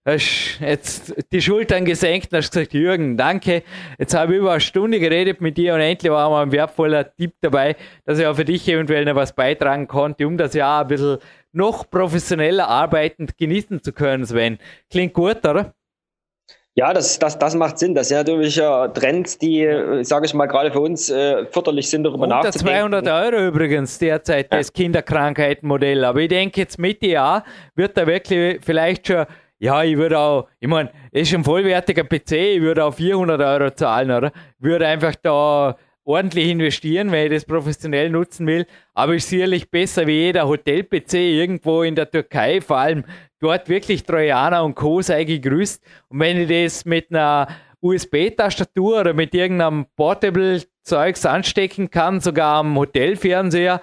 hast jetzt die Schultern gesenkt und hast gesagt, Jürgen, danke. Jetzt habe ich über eine Stunde geredet mit dir und endlich war mal ein wertvoller Tipp dabei, dass ich auch für dich eventuell noch was beitragen konnte, um das Jahr ein bisschen noch professioneller arbeitend genießen zu können, Sven. Klingt gut, oder? Ja, das, das, das macht Sinn. Das sind natürlich äh, Trends, die, äh, sage ich mal, gerade für uns äh, förderlich sind, darüber Unter nachzudenken. 200 Euro übrigens derzeit ja. das Kinderkrankheitenmodell. Aber ich denke, jetzt Mitte Jahr wird da wirklich vielleicht schon, ja, ich würde auch, ich meine, es ist ein vollwertiger PC, ich würde auch 400 Euro zahlen, oder? Ich würde einfach da ordentlich investieren, wenn ich das professionell nutzen will. Aber ist sicherlich besser wie jeder Hotel-PC irgendwo in der Türkei, vor allem dort wirklich Trojaner und Co. sei gegrüßt. Und wenn ich das mit einer USB-Tastatur oder mit irgendeinem Portable-Zeugs anstecken kann, sogar am Hotelfernseher,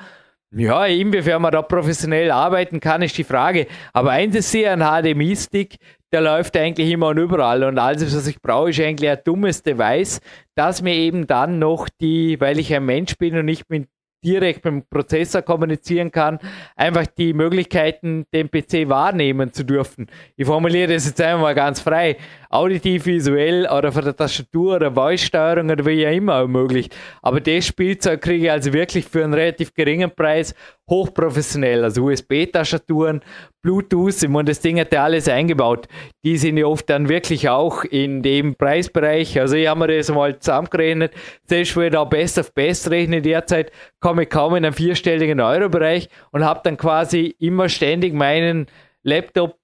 ja, inwiefern man da professionell arbeiten kann, ist die Frage. Aber eins ist sicher, ein HDMI-Stick, der läuft eigentlich immer und überall. Und alles, was ich brauche, ist eigentlich ein dummes Device, das mir eben dann noch die, weil ich ein Mensch bin und nicht mit direkt mit dem Prozessor kommunizieren kann, einfach die Möglichkeiten, den PC wahrnehmen zu dürfen. Ich formuliere das jetzt einmal ganz frei. Auditiv, visuell oder von der Tastatur oder Voice-Steuerung oder wie ja immer möglich. Aber das Spielzeug kriege ich also wirklich für einen relativ geringen Preis hochprofessionell. Also USB-Tastaturen, Bluetooth, ich meine, das Ding hat ja alles eingebaut. Die sind ja oft dann wirklich auch in dem Preisbereich. Also ich habe mir das mal zusammengerechnet. Selbst wenn ich da Best of Best rechne derzeit, komme ich kaum in einen vierstelligen Euro-Bereich und habe dann quasi immer ständig meinen Laptop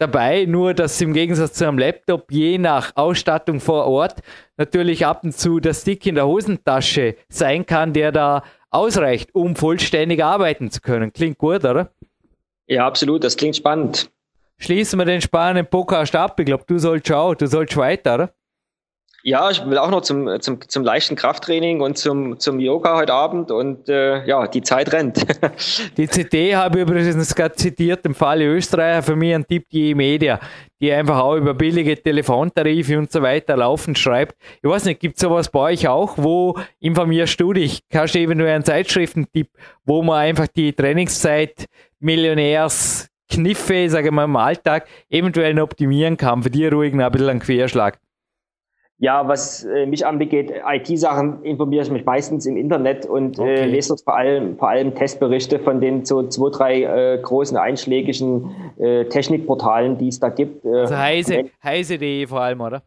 dabei, nur dass im Gegensatz zu einem Laptop je nach Ausstattung vor Ort natürlich ab und zu der Stick in der Hosentasche sein kann, der da ausreicht, um vollständig arbeiten zu können. Klingt gut, oder? Ja, absolut, das klingt spannend. Schließen wir den spannenden Podcast ab. Ich glaube, du sollst schauen, du sollst weiter, oder? Ja, ich will auch noch zum, zum, zum leichten Krafttraining und zum, zum Yoga heute Abend und äh, ja, die Zeit rennt. die CD habe ich übrigens gerade zitiert, im Falle Österreicher, für mich ein Tipp, die E-Media, die einfach auch über billige Telefontarife und so weiter laufen schreibt. Ich weiß nicht, gibt es sowas bei euch auch? Wo informierst du dich? Kannst du eventuell einen Zeitschriftentipp, wo man einfach die Trainingszeit Millionärs Kniffe, sage ich mal, im Alltag eventuell optimieren kann, für die ruhigen ein bisschen einen Querschlag. Ja, was äh, mich anbegeht, IT-Sachen informiere ich mich meistens im Internet und äh, okay. äh, lese dort vor allem, vor allem Testberichte von den so zwei, drei äh, großen einschlägigen äh, Technikportalen, die es da gibt. Äh, also heise, heise.de vor allem, oder?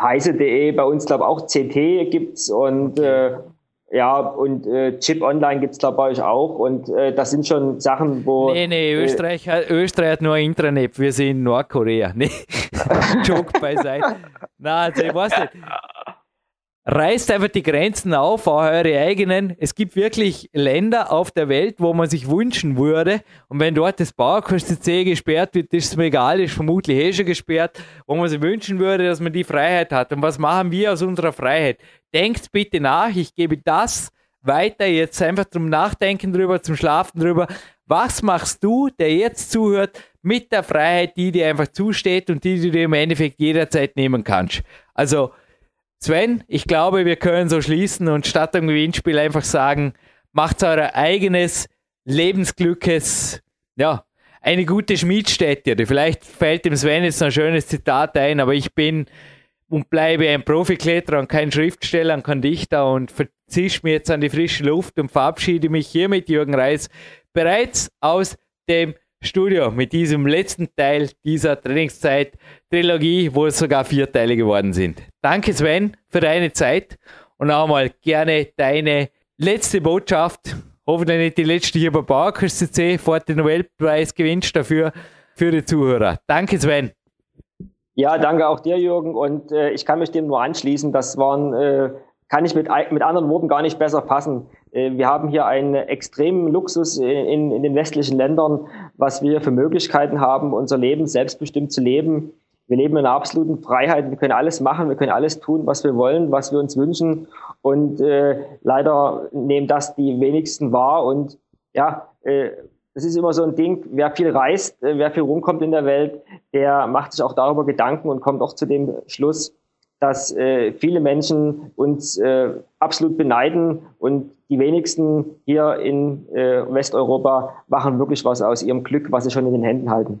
Heise.de, bei uns glaube auch CT gibt's und okay. Äh, ja, und äh, Chip Online gibt's glaube ich auch. Und äh, das sind schon Sachen, wo. Nee, nee, äh, Österreich, hat, Österreich hat nur ein Intranet. Wir sind in Nordkorea. Nee, Joke beiseite. Nein, also ich weiß nicht. Reißt einfach die Grenzen auf, auch eure eigenen. Es gibt wirklich Länder auf der Welt, wo man sich wünschen würde. Und wenn dort das Baukosten C gesperrt wird, ist es mir egal, ist vermutlich eh schon gesperrt, wo man sich wünschen würde, dass man die Freiheit hat. Und was machen wir aus unserer Freiheit? Denkt bitte nach, ich gebe das weiter, jetzt einfach zum Nachdenken drüber, zum Schlafen drüber. Was machst du, der jetzt zuhört, mit der Freiheit, die dir einfach zusteht und die du dir im Endeffekt jederzeit nehmen kannst? Also, Sven, ich glaube, wir können so schließen und statt dem Gewinnspiel einfach sagen, macht euer eigenes Lebensglückes, ja, eine gute Schmiedstätte. Vielleicht fällt dem Sven jetzt ein schönes Zitat ein, aber ich bin und bleibe ein Profikletterer und kein Schriftsteller und kein Dichter und verzisch mir jetzt an die frische Luft und verabschiede mich hiermit, Jürgen Reis, bereits aus dem Studio mit diesem letzten Teil dieser Trainingszeit-Trilogie, wo es sogar vier Teile geworden sind. Danke Sven für deine Zeit und auch mal gerne deine letzte Botschaft. Hoffentlich nicht die letzte hier bei Bauerkurs CC, vor den Nobelpreis gewinnst dafür für die Zuhörer. Danke Sven. Ja, danke auch dir, Jürgen. Und äh, ich kann mich dem nur anschließen. Das waren, äh, kann ich mit, mit anderen Worten gar nicht besser fassen. Äh, wir haben hier einen extremen Luxus in, in den westlichen Ländern, was wir für Möglichkeiten haben, unser Leben selbstbestimmt zu leben. Wir leben in einer absoluten Freiheit. Wir können alles machen, wir können alles tun, was wir wollen, was wir uns wünschen. Und äh, leider nehmen das die wenigsten wahr. Und ja, äh, das ist immer so ein Ding, wer viel reist, äh, wer viel rumkommt in der Welt, der macht sich auch darüber Gedanken und kommt auch zu dem Schluss, dass äh, viele Menschen uns äh, absolut beneiden und die wenigsten hier in äh, Westeuropa machen wirklich was aus ihrem Glück, was sie schon in den Händen halten.